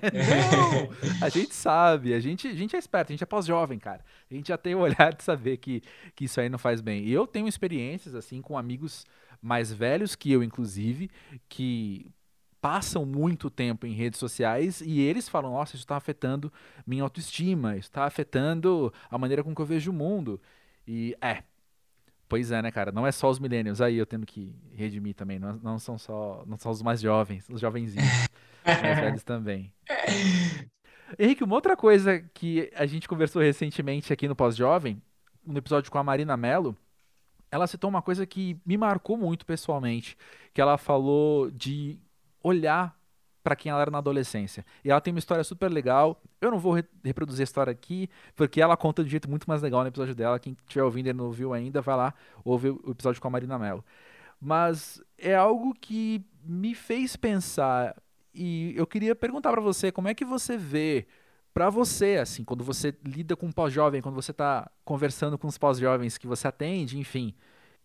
Não, a gente sabe, a gente, a gente é esperto, a gente é pós-jovem, cara. A gente já tem o olhar de saber que, que isso aí não faz bem. E eu tenho experiências, assim, com amigos mais velhos que eu, inclusive, que passam muito tempo em redes sociais e eles falam: Nossa, isso está afetando minha autoestima, isso está afetando a maneira com que eu vejo o mundo. E é, Pois é, né, cara? Não é só os millennials. Aí eu tendo que redimir também. Não, não são só não são os mais jovens, os jovenzinhos. os mais velhos também. Henrique, uma outra coisa que a gente conversou recentemente aqui no Pós-Jovem, no episódio com a Marina Mello, ela citou uma coisa que me marcou muito pessoalmente, que ela falou de olhar para quem ela era na adolescência. E ela tem uma história super legal. Eu não vou re reproduzir a história aqui, porque ela conta de um jeito muito mais legal no episódio dela. Quem estiver ouvindo e não ouviu ainda, vai lá ouvir o episódio com a Marina Mello. Mas é algo que me fez pensar e eu queria perguntar para você como é que você vê para você assim quando você lida com um pós-jovem quando você está conversando com os pós-jovens que você atende enfim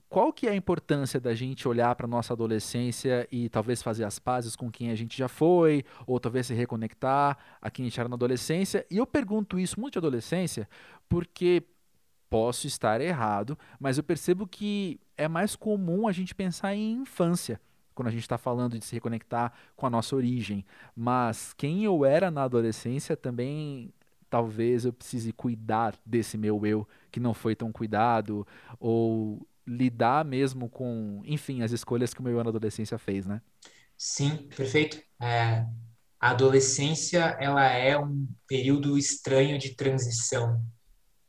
qual que é a importância da gente olhar para nossa adolescência e talvez fazer as pazes com quem a gente já foi, ou talvez se reconectar a quem a gente era na adolescência? E eu pergunto isso muito de adolescência porque posso estar errado, mas eu percebo que é mais comum a gente pensar em infância quando a gente está falando de se reconectar com a nossa origem. Mas quem eu era na adolescência também talvez eu precise cuidar desse meu eu que não foi tão cuidado, ou lidar mesmo com, enfim, as escolhas que o meu eu na adolescência fez, né? Sim, perfeito. É, a adolescência, ela é um período estranho de transição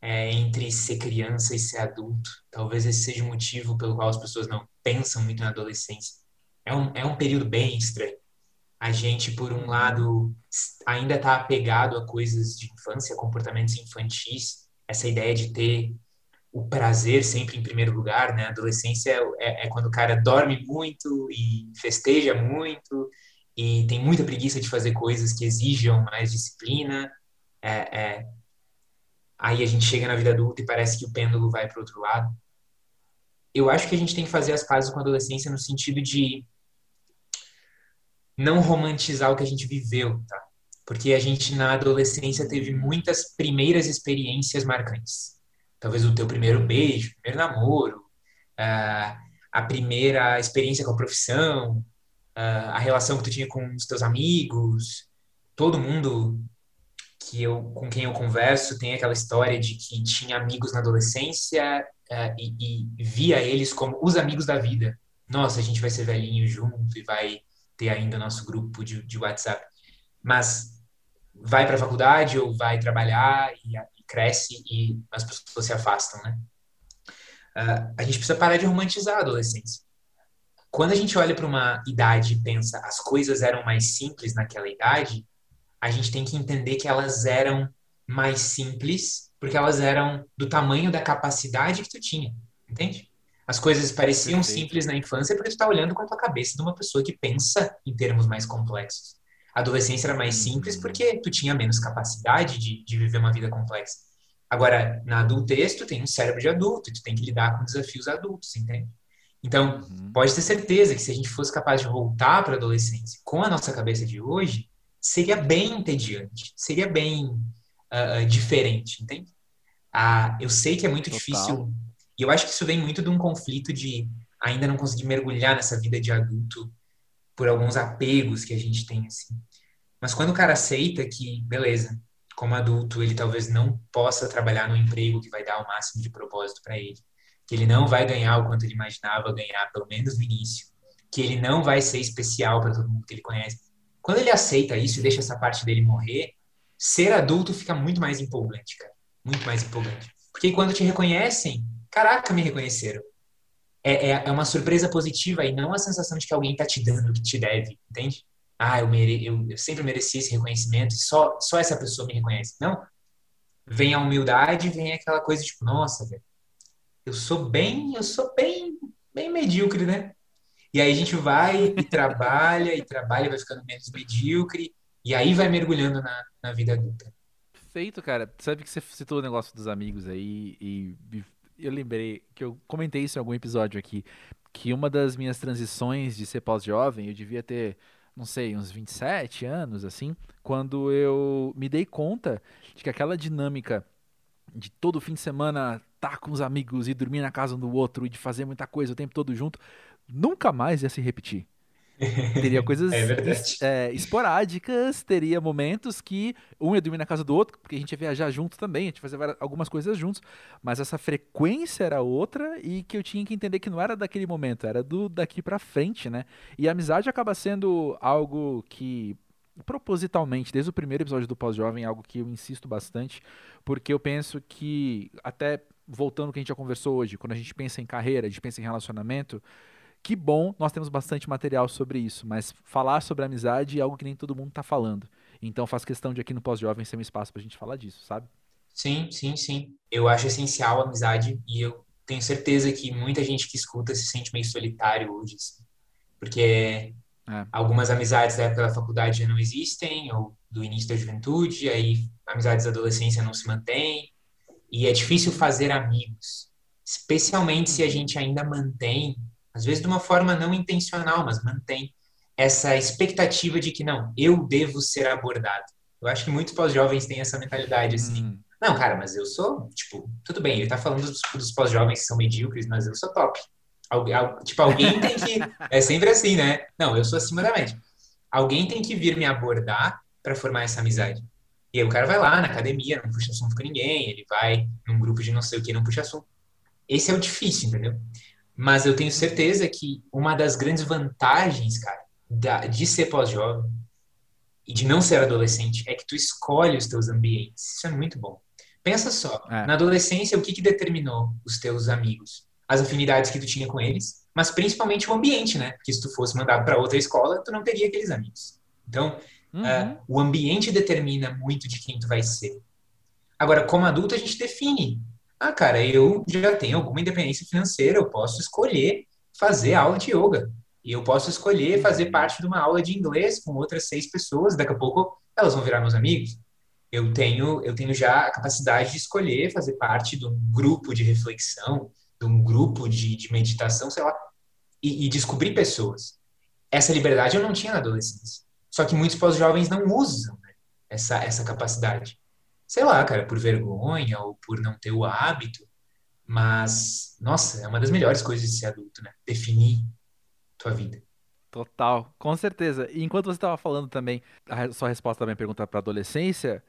é, entre ser criança e ser adulto. Talvez esse seja o motivo pelo qual as pessoas não pensam muito na adolescência. É um, é um período bem estranho. A gente, por um lado, ainda está apegado a coisas de infância, comportamentos infantis, essa ideia de ter o prazer sempre em primeiro lugar, né? A adolescência é, é, quando o cara dorme muito e festeja muito e tem muita preguiça de fazer coisas que exijam mais disciplina. É, é, aí a gente chega na vida adulta e parece que o pêndulo vai para outro lado. Eu acho que a gente tem que fazer as pazes com a adolescência no sentido de não romantizar o que a gente viveu, tá? Porque a gente na adolescência teve muitas primeiras experiências marcantes. Talvez o teu primeiro beijo, primeiro namoro, a primeira experiência com a profissão, a relação que tu tinha com os teus amigos. Todo mundo que eu, com quem eu converso tem aquela história de que tinha amigos na adolescência uh, e, e, via eles como os amigos da vida. Nossa, a gente vai ser velhinho junto e vai ter ainda nosso grupo de, de WhatsApp. Mas vai para a faculdade ou vai trabalhar e, e, cresce e as pessoas se afastam, né? Uh, a gente precisa parar de romantizar a adolescência. Quando a gente olha para uma idade e pensa as coisas eram mais simples naquela idade, a gente tem que entender que elas eram mais simples porque elas eram do tamanho da capacidade que tu tinha, entende? As coisas pareciam Perfeito. simples na infância porque tu está olhando com a tua cabeça de uma pessoa que pensa em termos mais complexos. A adolescência era mais simples uhum. porque tu tinha menos capacidade de, de viver uma vida complexa. Agora, na adultez, tu tem um cérebro de adulto, tu tem que lidar com desafios adultos, entende? Então, uhum. pode ter certeza que se a gente fosse capaz de voltar para a adolescência com a nossa cabeça de hoje, seria bem entediante, seria bem uh, diferente, entende? Ah, eu sei que é muito Total. difícil, e eu acho que isso vem muito de um conflito de ainda não conseguir mergulhar nessa vida de adulto por alguns apegos que a gente tem, assim. Mas quando o cara aceita que, beleza, como adulto, ele talvez não possa trabalhar no emprego que vai dar o máximo de propósito para ele, que ele não vai ganhar o quanto ele imaginava ganhar, pelo menos no início, que ele não vai ser especial para todo mundo que ele conhece. Quando ele aceita isso e deixa essa parte dele morrer, ser adulto fica muito mais empolgante, cara. Muito mais empolgante. Porque quando te reconhecem, caraca, me reconheceram. É, é, é uma surpresa positiva e não a sensação de que alguém tá te dando o que te deve, entende? Ah, eu, mere, eu, eu sempre mereci esse reconhecimento e só, só essa pessoa me reconhece. Não. Vem a humildade, vem aquela coisa tipo, nossa, velho, eu sou bem, eu sou bem, bem medíocre, né? E aí a gente vai e trabalha, e trabalha, vai ficando menos medíocre, e aí vai mergulhando na, na vida adulta. Perfeito, cara. Sabe que você citou o negócio dos amigos aí, e, e eu lembrei que eu comentei isso em algum episódio aqui, que uma das minhas transições de ser pós-jovem, eu devia ter, não sei, uns 27 anos, assim, quando eu me dei conta de que aquela dinâmica de todo fim de semana estar tá com os amigos e dormir na casa um do outro e de fazer muita coisa o tempo todo junto, nunca mais ia se repetir. Teria coisas <laughs> é é, esporádicas, teria momentos que um ia dormir na casa do outro, porque a gente ia viajar junto também, a gente ia fazer algumas coisas juntos, mas essa frequência era outra e que eu tinha que entender que não era daquele momento, era do daqui para frente, né? E a amizade acaba sendo algo que propositalmente, desde o primeiro episódio do Pós-Jovem, algo que eu insisto bastante, porque eu penso que, até voltando ao que a gente já conversou hoje, quando a gente pensa em carreira, a gente pensa em relacionamento, que bom, nós temos bastante material sobre isso, mas falar sobre amizade é algo que nem todo mundo está falando. Então faz questão de aqui no Pós-Jovem ser um espaço para a gente falar disso, sabe? Sim, sim, sim. Eu acho essencial a amizade e eu tenho certeza que muita gente que escuta se sente meio solitário hoje, assim, porque é. algumas amizades da época da faculdade já não existem, ou do início da juventude, aí amizades da adolescência não se mantêm, e é difícil fazer amigos, especialmente se a gente ainda mantém às vezes de uma forma não intencional, mas mantém essa expectativa de que não, eu devo ser abordado. Eu acho que muitos pós-jovens têm essa mentalidade assim. Hum. Não, cara, mas eu sou, tipo, tudo bem, ele tá falando dos, dos pós-jovens que são medíocres, mas eu sou top. Algu tipo, alguém tem que. <laughs> É sempre assim, né? Não, eu sou acima da média. Alguém tem que vir me abordar para formar essa amizade. E aí o cara vai lá na academia, não puxa assunto com ninguém, ele vai num grupo de não sei o que, não puxa assunto. Esse é o difícil, entendeu? Mas eu tenho certeza que uma das grandes vantagens, cara, da, de ser pós-jovem e de não ser adolescente é que tu escolhe os teus ambientes. Isso é muito bom. Pensa só, é. na adolescência, o que, que determinou os teus amigos? As afinidades que tu tinha com eles, mas principalmente o ambiente, né? Porque se tu fosse mandado para outra escola, tu não teria aqueles amigos. Então, uhum. uh, o ambiente determina muito de quem tu vai ser. Agora, como adulto, a gente define ah, cara, eu já tenho alguma independência financeira, eu posso escolher fazer aula de yoga. E eu posso escolher fazer parte de uma aula de inglês com outras seis pessoas, daqui a pouco elas vão virar meus amigos. Eu tenho, eu tenho já a capacidade de escolher fazer parte de um grupo de reflexão, de um grupo de, de meditação, sei lá, e, e descobrir pessoas. Essa liberdade eu não tinha na adolescência. Só que muitos pós-jovens não usam né, essa, essa capacidade sei lá, cara, por vergonha ou por não ter o hábito. Mas, nossa, é uma das melhores coisas de ser adulto, né? Definir tua vida. Total, com certeza. E enquanto você estava falando também, a sua resposta também pergunta para adolescência,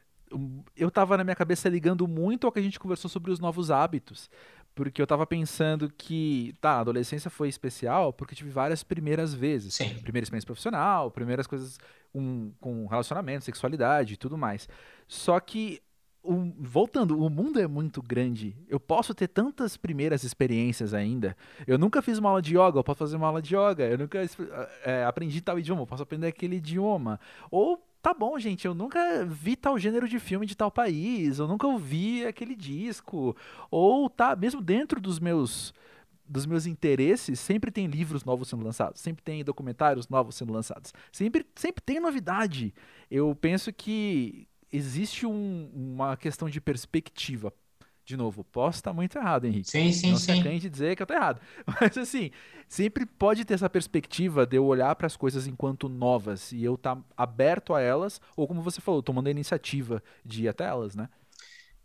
eu estava na minha cabeça ligando muito ao que a gente conversou sobre os novos hábitos. Porque eu estava pensando que, tá, a adolescência foi especial porque tive várias primeiras vezes. Sim. Primeira experiência profissional, primeiras coisas um, com relacionamento, sexualidade e tudo mais. Só que o, voltando, o mundo é muito grande. Eu posso ter tantas primeiras experiências ainda. Eu nunca fiz uma aula de yoga, eu posso fazer uma aula de yoga. Eu nunca é, aprendi tal idioma, eu posso aprender aquele idioma. Ou, tá bom, gente, eu nunca vi tal gênero de filme de tal país, eu nunca ouvi aquele disco. Ou, tá, mesmo dentro dos meus dos meus interesses, sempre tem livros novos sendo lançados, sempre tem documentários novos sendo lançados, sempre, sempre tem novidade. Eu penso que existe um, uma questão de perspectiva. De novo, posso estar muito errado, Henrique. Sim, sim, Não sim. Não se dizer que eu estou errado. <laughs> Mas assim, sempre pode ter essa perspectiva de eu olhar para as coisas enquanto novas e eu estar tá aberto a elas, ou como você falou, tomando a iniciativa de ir até elas, né?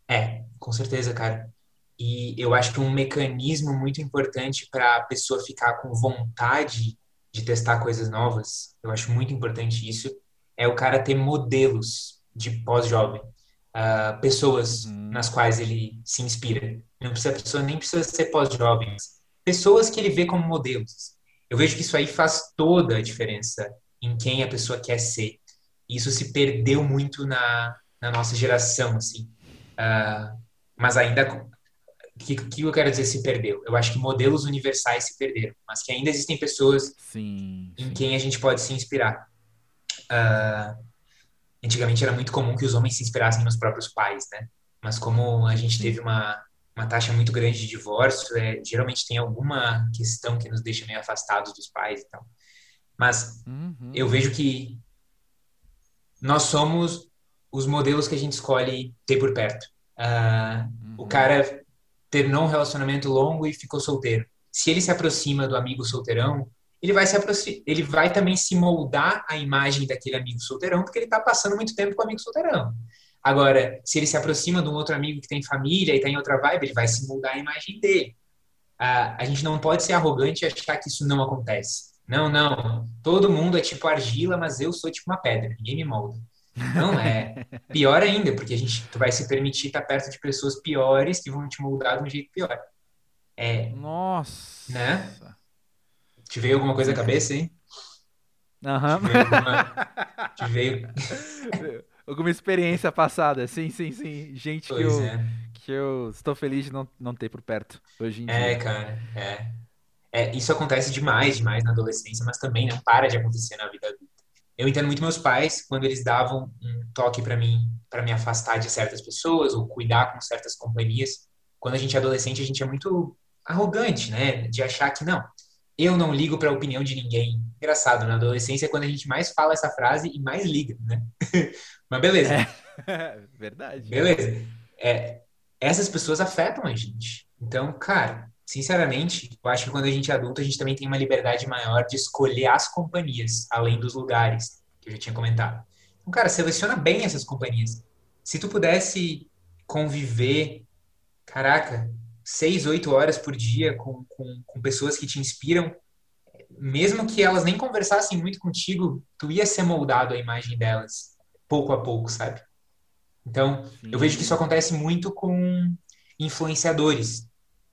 É, com certeza, cara. E eu acho que um mecanismo muito importante para a pessoa ficar com vontade de testar coisas novas, eu acho muito importante isso, é o cara ter modelos de pós-jovem, uh, pessoas uhum. nas quais ele se inspira. Não precisa, a pessoa nem precisa ser pós-jovem, pessoas que ele vê como modelos. Eu vejo que isso aí faz toda a diferença em quem a pessoa quer ser. Isso se perdeu muito na, na nossa geração, assim. Uh, mas ainda o que, que, eu quero dizer se perdeu? Eu acho que modelos universais se perderam, mas que ainda existem pessoas sim, em sim. quem a gente pode se inspirar. Uh, antigamente era muito comum que os homens se inspirassem nos próprios pais, né? Mas como a gente teve uma, uma taxa muito grande de divórcio, é, geralmente tem alguma questão que nos deixa meio afastados dos pais e tal. Mas uhum. eu vejo que nós somos os modelos que a gente escolhe ter por perto. Uh, uhum. O cara terminou um relacionamento longo e ficou solteiro. Se ele se aproxima do amigo solteirão, ele vai se ele vai também se moldar a imagem daquele amigo solteirão, porque ele está passando muito tempo com o amigo solteirão. Agora, se ele se aproxima de um outro amigo que tem família e está em outra vibe, ele vai se moldar a imagem dele. Ah, a gente não pode ser arrogante e achar que isso não acontece. Não, não. Todo mundo é tipo argila, mas eu sou tipo uma pedra. Ninguém me molda. Não é. Pior ainda, porque a gente tu vai se permitir estar perto de pessoas piores que vão te moldar de um jeito pior. É. Nossa. Né? Te veio alguma coisa à cabeça, hein? Aham. Uhum. Te veio alguma... <laughs> Te veio... alguma experiência passada, sim, sim, sim. Gente pois que eu, é. que eu estou feliz de não, não ter por perto hoje em é, dia. É, cara, é. é. Isso acontece demais, demais na adolescência, mas também não para de acontecer na vida adulta. Eu entendo muito meus pais quando eles davam um toque para mim, para me afastar de certas pessoas ou cuidar com certas companhias. Quando a gente é adolescente, a gente é muito arrogante, né? De achar que não, eu não ligo para a opinião de ninguém. Engraçado, na adolescência é quando a gente mais fala essa frase e mais liga, né? <laughs> Mas beleza. É, <laughs> verdade. Beleza. É, essas pessoas afetam a gente. Então, cara, sinceramente, eu acho que quando a gente é adulto, a gente também tem uma liberdade maior de escolher as companhias, além dos lugares, que eu já tinha comentado. Então, cara, seleciona bem essas companhias. Se tu pudesse conviver, caraca, seis, oito horas por dia com, com, com pessoas que te inspiram, mesmo que elas nem conversassem muito contigo, tu ia ser moldado à imagem delas, pouco a pouco, sabe? Então, Sim. eu vejo que isso acontece muito com influenciadores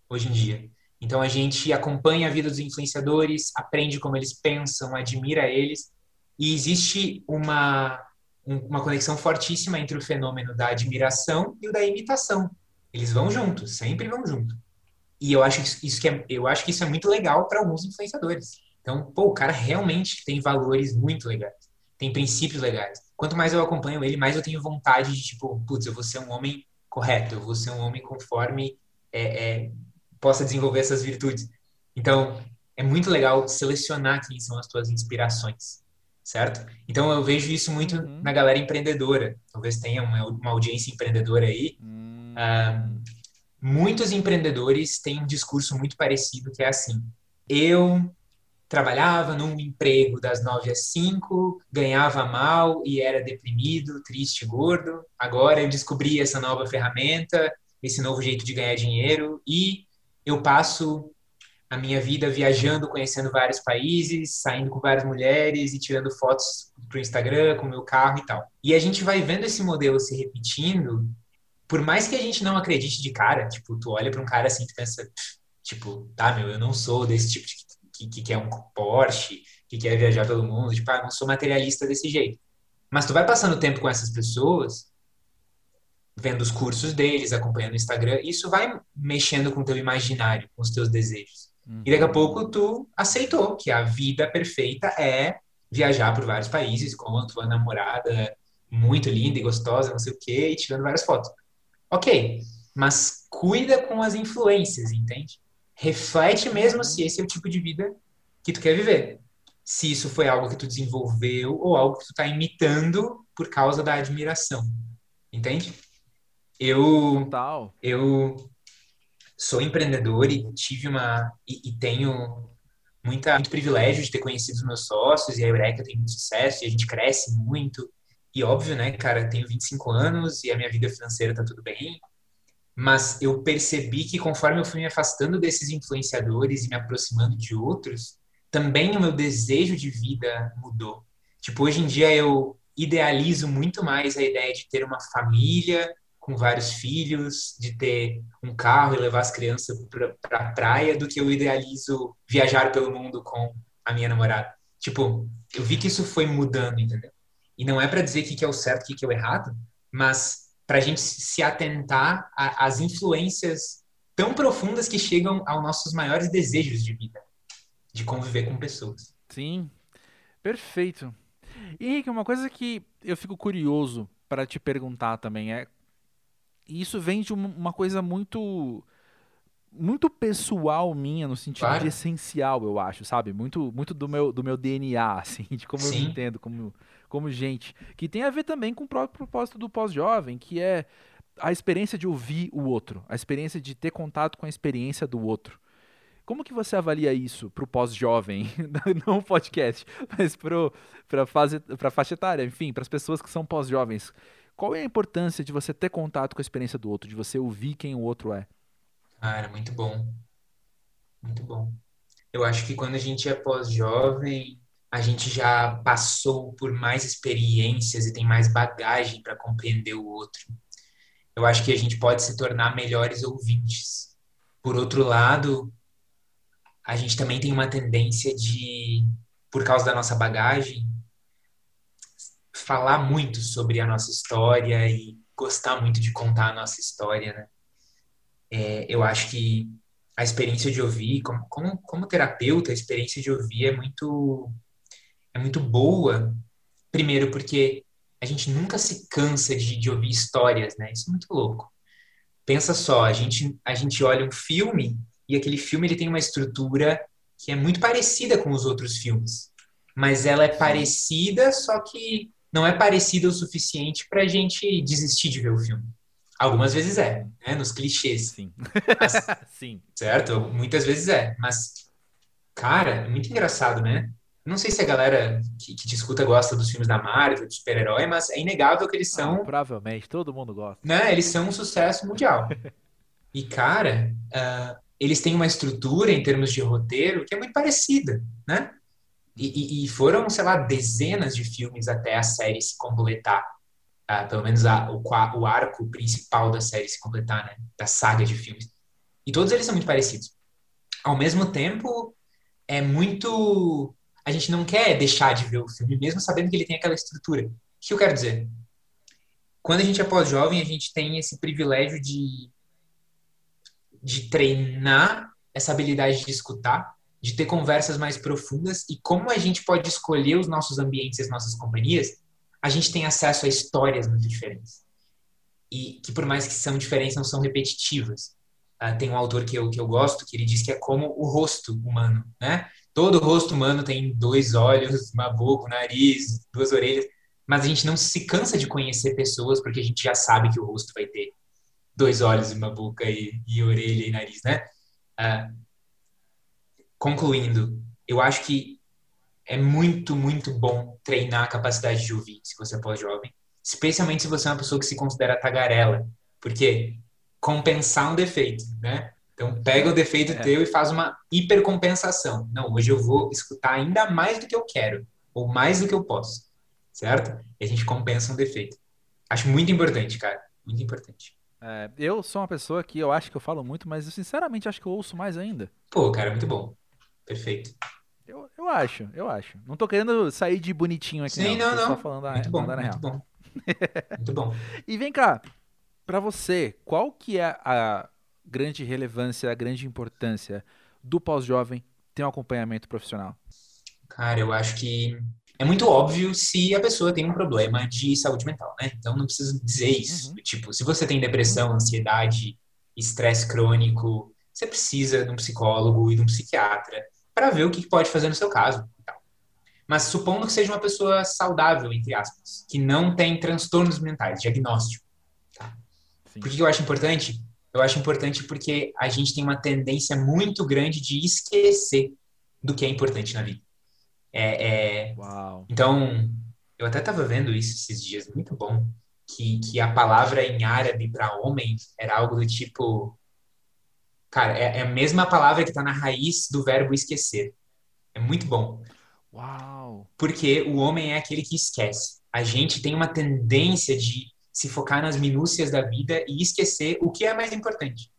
hoje em dia. Então, a gente acompanha a vida dos influenciadores, aprende como eles pensam, admira eles, e existe uma, uma conexão fortíssima entre o fenômeno da admiração e o da imitação. Eles vão juntos, sempre vão junto. E eu acho isso, isso que é, eu acho que isso é muito legal para alguns influenciadores. Então, pô, o cara realmente tem valores muito legais, tem princípios legais. Quanto mais eu acompanho ele, mais eu tenho vontade de tipo, putz, eu vou ser um homem correto, eu vou ser um homem conforme é, é, possa desenvolver essas virtudes. Então, é muito legal selecionar quem são as tuas inspirações, certo? Então, eu vejo isso muito uhum. na galera empreendedora. Talvez tenha uma, uma audiência empreendedora aí. Uhum. Ah, muitos empreendedores têm um discurso muito parecido, que é assim: eu trabalhava num emprego das nove às cinco, ganhava mal e era deprimido, triste, gordo. Agora eu descobri essa nova ferramenta, esse novo jeito de ganhar dinheiro e eu passo a minha vida viajando, conhecendo vários países, saindo com várias mulheres e tirando fotos para o Instagram com o meu carro e tal. E a gente vai vendo esse modelo se repetindo por mais que a gente não acredite de cara, tipo, tu olha para um cara assim e pensa, tipo, tá, meu, eu não sou desse tipo de, que, que quer um Porsche, que quer viajar pelo mundo, tipo, ah, não sou materialista desse jeito. Mas tu vai passando tempo com essas pessoas, vendo os cursos deles, acompanhando o Instagram, isso vai mexendo com o teu imaginário, com os teus desejos. Uhum. E daqui a pouco tu aceitou que a vida perfeita é viajar por vários países com a tua namorada muito linda e gostosa, não sei o quê, e tirando várias fotos. Ok, mas cuida com as influências, entende? Reflete mesmo se esse é o tipo de vida que tu quer viver. Se isso foi algo que tu desenvolveu ou algo que tu está imitando por causa da admiração. Entende? Eu, Total. eu sou empreendedor e tive uma e, e, tenho muita, muito privilégio de ter conhecido os meus sócios e a Eureka tem muito sucesso e a gente cresce muito e óbvio, né, cara, tenho 25 anos e a minha vida financeira tá tudo bem, mas eu percebi que conforme eu fui me afastando desses influenciadores e me aproximando de outros, também o meu desejo de vida mudou. Tipo, hoje em dia eu idealizo muito mais a ideia de ter uma família com vários filhos, de ter um carro e levar as crianças para pra praia, do que eu idealizo viajar pelo mundo com a minha namorada. Tipo, eu vi que isso foi mudando, entendeu? E não é para dizer o que, que é o certo, o que, que é o errado, mas para a gente se atentar às influências tão profundas que chegam aos nossos maiores desejos de vida, de conviver com pessoas. Sim, perfeito. Henrique, uma coisa que eu fico curioso para te perguntar também é, isso vem de uma coisa muito muito pessoal minha no sentido claro. de essencial, eu acho, sabe? Muito muito do meu do meu DNA, <laughs> assim, de como Sim. eu me entendo como como gente, que tem a ver também com o próprio propósito do pós-jovem, que é a experiência de ouvir o outro, a experiência de ter contato com a experiência do outro. Como que você avalia isso para o pós-jovem, <laughs> não o podcast, mas para a faixa etária, enfim, para as pessoas que são pós-jovens? Qual é a importância de você ter contato com a experiência do outro, de você ouvir quem o outro é? Cara, muito bom. Muito bom. Eu acho que quando a gente é pós-jovem, a gente já passou por mais experiências e tem mais bagagem para compreender o outro. Eu acho que a gente pode se tornar melhores ouvintes. Por outro lado, a gente também tem uma tendência de, por causa da nossa bagagem, falar muito sobre a nossa história e gostar muito de contar a nossa história, né? É, eu acho que a experiência de ouvir, como, como, como terapeuta, a experiência de ouvir é muito é muito boa, primeiro porque a gente nunca se cansa de, de ouvir histórias, né? Isso é muito louco. Pensa só, a gente, a gente olha um filme e aquele filme ele tem uma estrutura que é muito parecida com os outros filmes, mas ela é parecida, só que não é parecida o suficiente para a gente desistir de ver o filme. Algumas vezes é, né? Nos clichês. Sim. Mas, <laughs> Sim. Certo? Muitas vezes é. Mas, cara, é muito engraçado, né? Não sei se a galera que, que te escuta gosta dos filmes da Marvel, de super-herói, mas é inegável que eles ah, são. Ah, provavelmente, todo mundo gosta. Né? Eles são um sucesso mundial. <laughs> e, cara, uh, eles têm uma estrutura em termos de roteiro que é muito parecida, né? E, e, e foram, sei lá, dezenas de filmes até a série se completar. Pelo menos a, o, o arco principal da série se completar, né? Da saga de filmes. E todos eles são muito parecidos. Ao mesmo tempo, é muito. A gente não quer deixar de ver o filme, mesmo sabendo que ele tem aquela estrutura. O que eu quero dizer? Quando a gente é pós-jovem, a gente tem esse privilégio de, de treinar essa habilidade de escutar, de ter conversas mais profundas e como a gente pode escolher os nossos ambientes e as nossas companhias, a gente tem acesso a histórias muito diferentes. E que por mais que são diferentes, não são repetitivas. Uh, tem um autor que eu, que eu gosto, que ele diz que é como o rosto humano, né? Todo rosto humano tem dois olhos, uma boca, um nariz, duas orelhas, mas a gente não se cansa de conhecer pessoas porque a gente já sabe que o rosto vai ter dois olhos, uma boca e, e orelha e nariz, né? Uh, concluindo, eu acho que é muito, muito bom treinar a capacidade de ouvir se você é pós-jovem, especialmente se você é uma pessoa que se considera tagarela, porque compensar um defeito, né? Então, pega o defeito é. teu e faz uma hipercompensação. Não, hoje eu vou escutar ainda mais do que eu quero, ou mais do que eu posso, certo? E a gente compensa um defeito. Acho muito importante, cara. Muito importante. É, eu sou uma pessoa que eu acho que eu falo muito, mas eu sinceramente acho que eu ouço mais ainda. Pô, cara, muito bom. Perfeito. Eu, eu acho, eu acho. Não tô querendo sair de bonitinho aqui. Sim, não, não. não. Falando a, muito bom, muito real. bom. muito bom. <laughs> e vem cá, para você, qual que é a grande relevância, a grande importância do pós-jovem ter um acompanhamento profissional? Cara, eu acho que é muito óbvio se a pessoa tem um problema de saúde mental, né? Então não preciso dizer isso. Uhum. Tipo, se você tem depressão, ansiedade, estresse crônico, você precisa de um psicólogo e de um psiquiatra para ver o que pode fazer no seu caso. Mas supondo que seja uma pessoa saudável, entre aspas, que não tem transtornos mentais, diagnóstico. Tá? Por que eu acho importante? Eu acho importante porque a gente tem uma tendência muito grande de esquecer do que é importante na vida. É, é... Então, eu até estava vendo isso esses dias, muito bom, que, que a palavra em árabe para homem era algo do tipo Cara, é, é a mesma palavra que está na raiz do verbo esquecer. É muito bom. Uau! Porque o homem é aquele que esquece. A gente tem uma tendência de se focar nas minúcias da vida e esquecer o que é mais importante.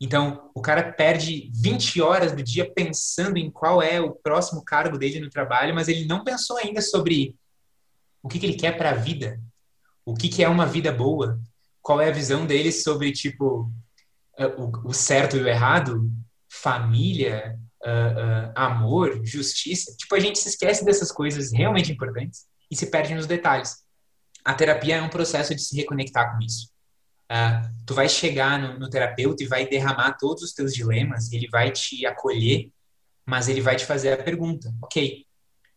Então, o cara perde 20 horas do dia pensando em qual é o próximo cargo dele no trabalho, mas ele não pensou ainda sobre o que, que ele quer para a vida, o que, que é uma vida boa, qual é a visão dele sobre, tipo, é, o, o certo e o errado, família, uh, uh, amor, justiça. Tipo, a gente se esquece dessas coisas realmente importantes e se perde nos detalhes. A terapia é um processo de se reconectar com isso. Uh, tu vai chegar no, no, terapeuta e vai derramar todos os teus dilemas, ele vai te acolher, mas ele vai te fazer a pergunta: ok,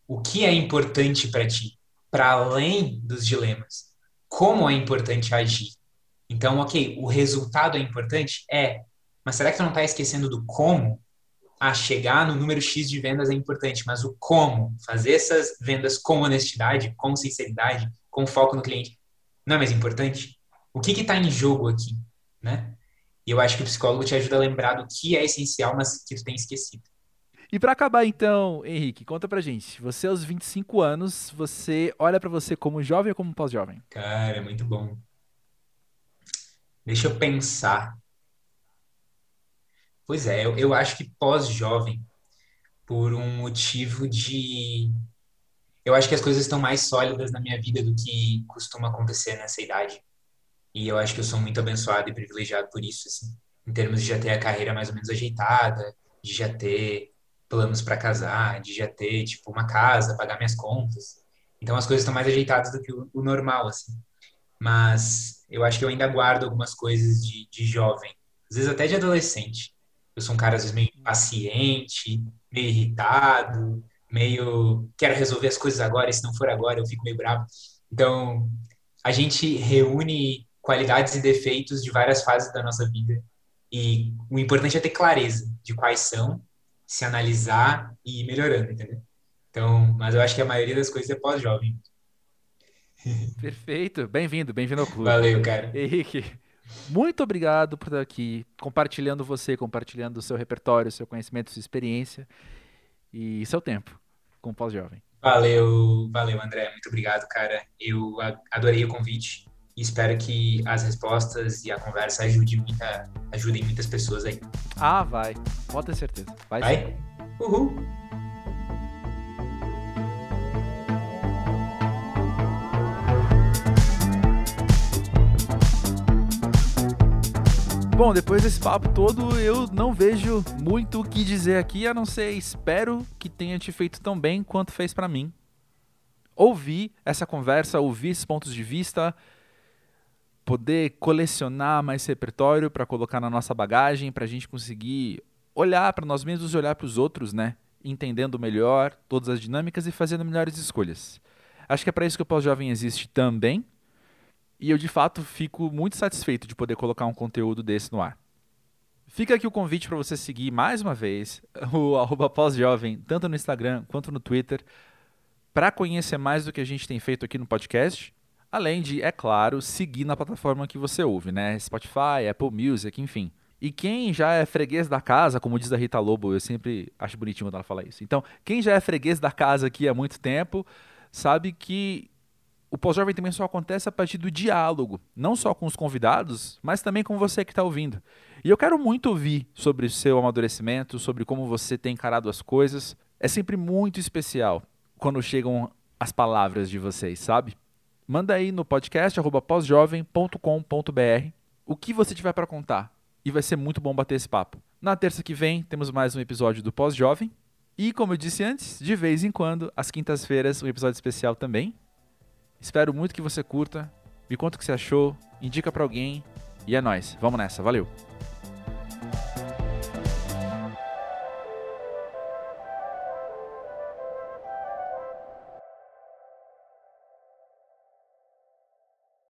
o que é importante para ti, para além dos dilemas? Como é importante agir? Então, ok, o resultado é importante? É. Mas será que tu não está esquecendo do como? A chegar no número X de vendas é importante, mas o como, fazer essas vendas com honestidade, com sinceridade, com foco no cliente, não é mais importante? O que está em jogo aqui, né? E eu acho que o psicólogo te ajuda a lembrar do que é essencial, mas que tu tem esquecido. E para acabar então, Henrique, conta pra gente. Você aos 25 anos, você olha para você como jovem ou como pós-jovem? Cara, é muito bom. Deixa eu pensar. Pois é, eu, eu acho que pós-jovem, por um motivo de. Eu acho que as coisas estão mais sólidas na minha vida do que costuma acontecer nessa idade. E eu acho que eu sou muito abençoado e privilegiado por isso, assim, em termos de já ter a carreira mais ou menos ajeitada, de já ter planos para casar, de já ter, tipo, uma casa, pagar minhas contas. Então as coisas estão mais ajeitadas do que o, o normal, assim. Mas eu acho que eu ainda guardo algumas coisas de, de jovem, às vezes até de adolescente. Eu sou um cara, às vezes, meio impaciente, meio irritado, meio quero resolver as coisas agora, e se não for agora eu fico meio bravo. Então, a gente reúne qualidades e defeitos de várias fases da nossa vida. E o importante é ter clareza de quais são, se analisar e ir melhorando, entendeu? Então, mas eu acho que a maioria das coisas é pós-jovem. <laughs> Perfeito. Bem-vindo, bem-vindo ao clube. Valeu, cara. Henrique, muito obrigado por estar aqui, compartilhando você, compartilhando o seu repertório, seu conhecimento, sua experiência e seu tempo com o Pós-Jovem. Valeu, valeu, André. Muito obrigado, cara. Eu adorei o convite e espero que as respostas e a conversa ajude muita, ajudem muitas pessoas aí. Ah, vai. Pode ter certeza. Vai? Vai? Uhul! Bom, depois desse papo todo, eu não vejo muito o que dizer aqui, a não ser espero que tenha te feito tão bem quanto fez para mim. Ouvir essa conversa, ouvir esses pontos de vista, poder colecionar mais repertório para colocar na nossa bagagem, para a gente conseguir olhar para nós mesmos e olhar para os outros, né? Entendendo melhor todas as dinâmicas e fazendo melhores escolhas. Acho que é para isso que o Pós-Jovem existe também e eu, de fato, fico muito satisfeito de poder colocar um conteúdo desse no ar. Fica aqui o convite para você seguir mais uma vez <laughs> o arroba pós-jovem, tanto no Instagram quanto no Twitter, para conhecer mais do que a gente tem feito aqui no podcast. Além de, é claro, seguir na plataforma que você ouve, né? Spotify, Apple Music, enfim. E quem já é freguês da casa, como diz a Rita Lobo, eu sempre acho bonitinho quando ela fala isso. Então, quem já é freguês da casa aqui há muito tempo, sabe que o pós-jovem também só acontece a partir do diálogo, não só com os convidados, mas também com você que está ouvindo. E eu quero muito ouvir sobre o seu amadurecimento, sobre como você tem encarado as coisas. É sempre muito especial quando chegam as palavras de vocês, sabe? Manda aí no podcast pósjovem.com.br o que você tiver para contar. E vai ser muito bom bater esse papo. Na terça que vem temos mais um episódio do Pós-Jovem. E como eu disse antes, de vez em quando, às quintas-feiras, um episódio especial também. Espero muito que você curta. Me conta o que você achou, indica para alguém e é nós. Vamos nessa. Valeu.